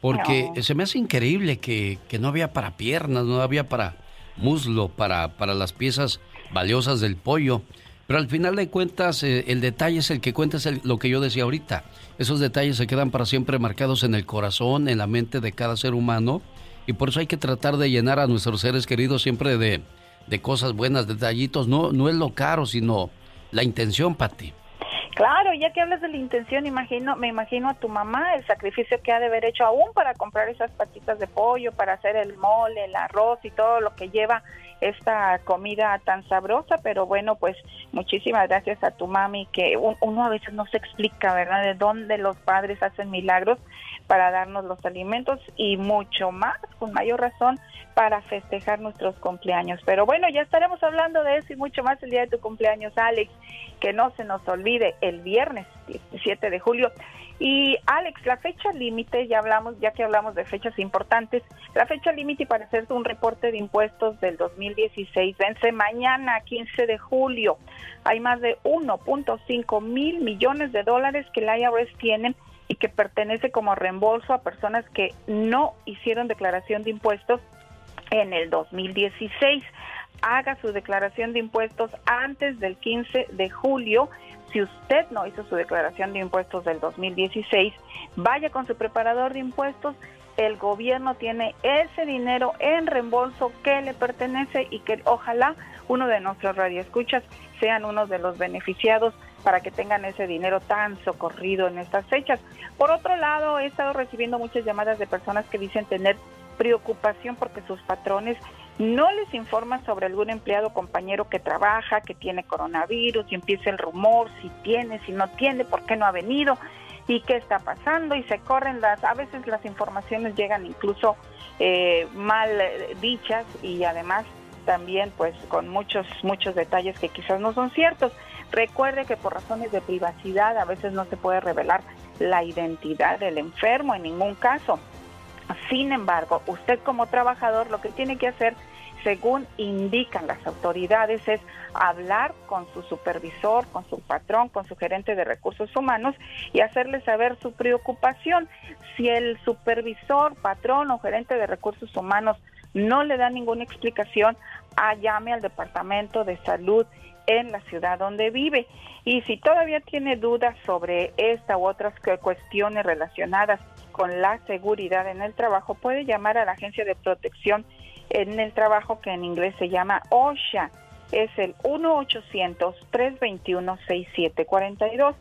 Porque se me hace increíble que, que, no había para piernas, no había para muslo, para, para las piezas valiosas del pollo. Pero al final de cuentas, eh, el detalle es el que cuenta, es lo que yo decía ahorita. Esos detalles se quedan para siempre marcados en el corazón, en la mente de cada ser humano. Y por eso hay que tratar de llenar a nuestros seres queridos siempre de, de cosas buenas, detallitos. No, no es lo caro, sino la intención, Pati. Claro, ya que hablas de la intención, imagino, me imagino a tu mamá el sacrificio que ha de haber hecho aún para comprar esas patitas de pollo, para hacer el mole, el arroz y todo lo que lleva esta comida tan sabrosa, pero bueno, pues muchísimas gracias a tu mami que uno a veces no se explica, ¿verdad? De dónde los padres hacen milagros para darnos los alimentos y mucho más, con mayor razón, para festejar nuestros cumpleaños. Pero bueno, ya estaremos hablando de eso y mucho más el día de tu cumpleaños, Alex. Que no se nos olvide, el viernes 17 de julio. Y Alex, la fecha límite, ya hablamos, ya que hablamos de fechas importantes, la fecha límite para hacer un reporte de impuestos del 2016 vence mañana, 15 de julio. Hay más de 1.5 mil millones de dólares que la IRS tiene y que pertenece como reembolso a personas que no hicieron declaración de impuestos en el 2016. Haga su declaración de impuestos antes del 15 de julio. Si usted no hizo su declaración de impuestos del 2016, vaya con su preparador de impuestos. El gobierno tiene ese dinero en reembolso que le pertenece y que ojalá uno de nuestros radioescuchas sean uno de los beneficiados para que tengan ese dinero tan socorrido en estas fechas. Por otro lado, he estado recibiendo muchas llamadas de personas que dicen tener preocupación porque sus patrones no les informan sobre algún empleado compañero que trabaja, que tiene coronavirus y empieza el rumor, si tiene, si no tiene, por qué no ha venido y qué está pasando y se corren las, a veces las informaciones llegan incluso eh, mal eh, dichas y además también pues con muchos, muchos detalles que quizás no son ciertos. Recuerde que por razones de privacidad a veces no se puede revelar la identidad del enfermo en ningún caso. Sin embargo, usted como trabajador lo que tiene que hacer, según indican las autoridades, es hablar con su supervisor, con su patrón, con su gerente de recursos humanos y hacerle saber su preocupación. Si el supervisor, patrón o gerente de recursos humanos no le da ninguna explicación, ah, llame al departamento de salud en la ciudad donde vive. Y si todavía tiene dudas sobre esta u otras cuestiones relacionadas con la seguridad en el trabajo, puede llamar a la Agencia de Protección en el Trabajo, que en inglés se llama OSHA. Es el 1-800-321-6742.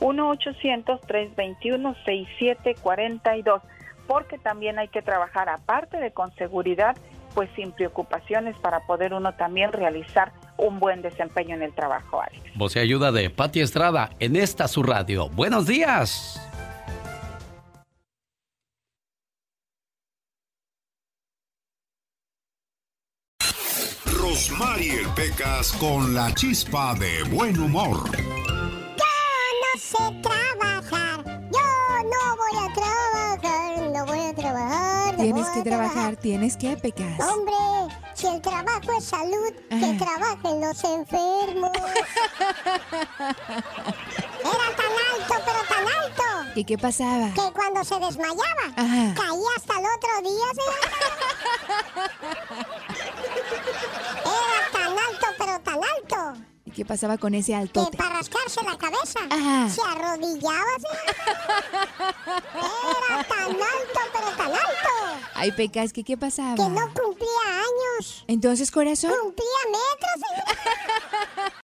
1-800-321-6742. Porque también hay que trabajar, aparte de con seguridad, pues sin preocupaciones para poder uno también realizar un buen desempeño en el trabajo, Alex. Voz y ayuda de Pati Estrada en esta su radio. Buenos días. Rosmarie Pecas con la chispa de buen humor. Yo no sé tienes que trabajar, tienes que Pecas. Hombre, si el trabajo es salud, que trabajen los enfermos. [LAUGHS] Era tan alto, pero tan alto. ¿Y qué pasaba? Que cuando se desmayaba, Ajá. caía hasta el otro día. ¿sí? [LAUGHS] Era tan alto, pero tan alto. ¿Y qué pasaba con ese Que altote? para rascarse la cabeza Ajá. se arrodillaba. Era tan alto, pero tan alto. Ay, Pecas, ¿qué, ¿qué pasaba? Que no cumplía años. Entonces, corazón. Cumplía metros.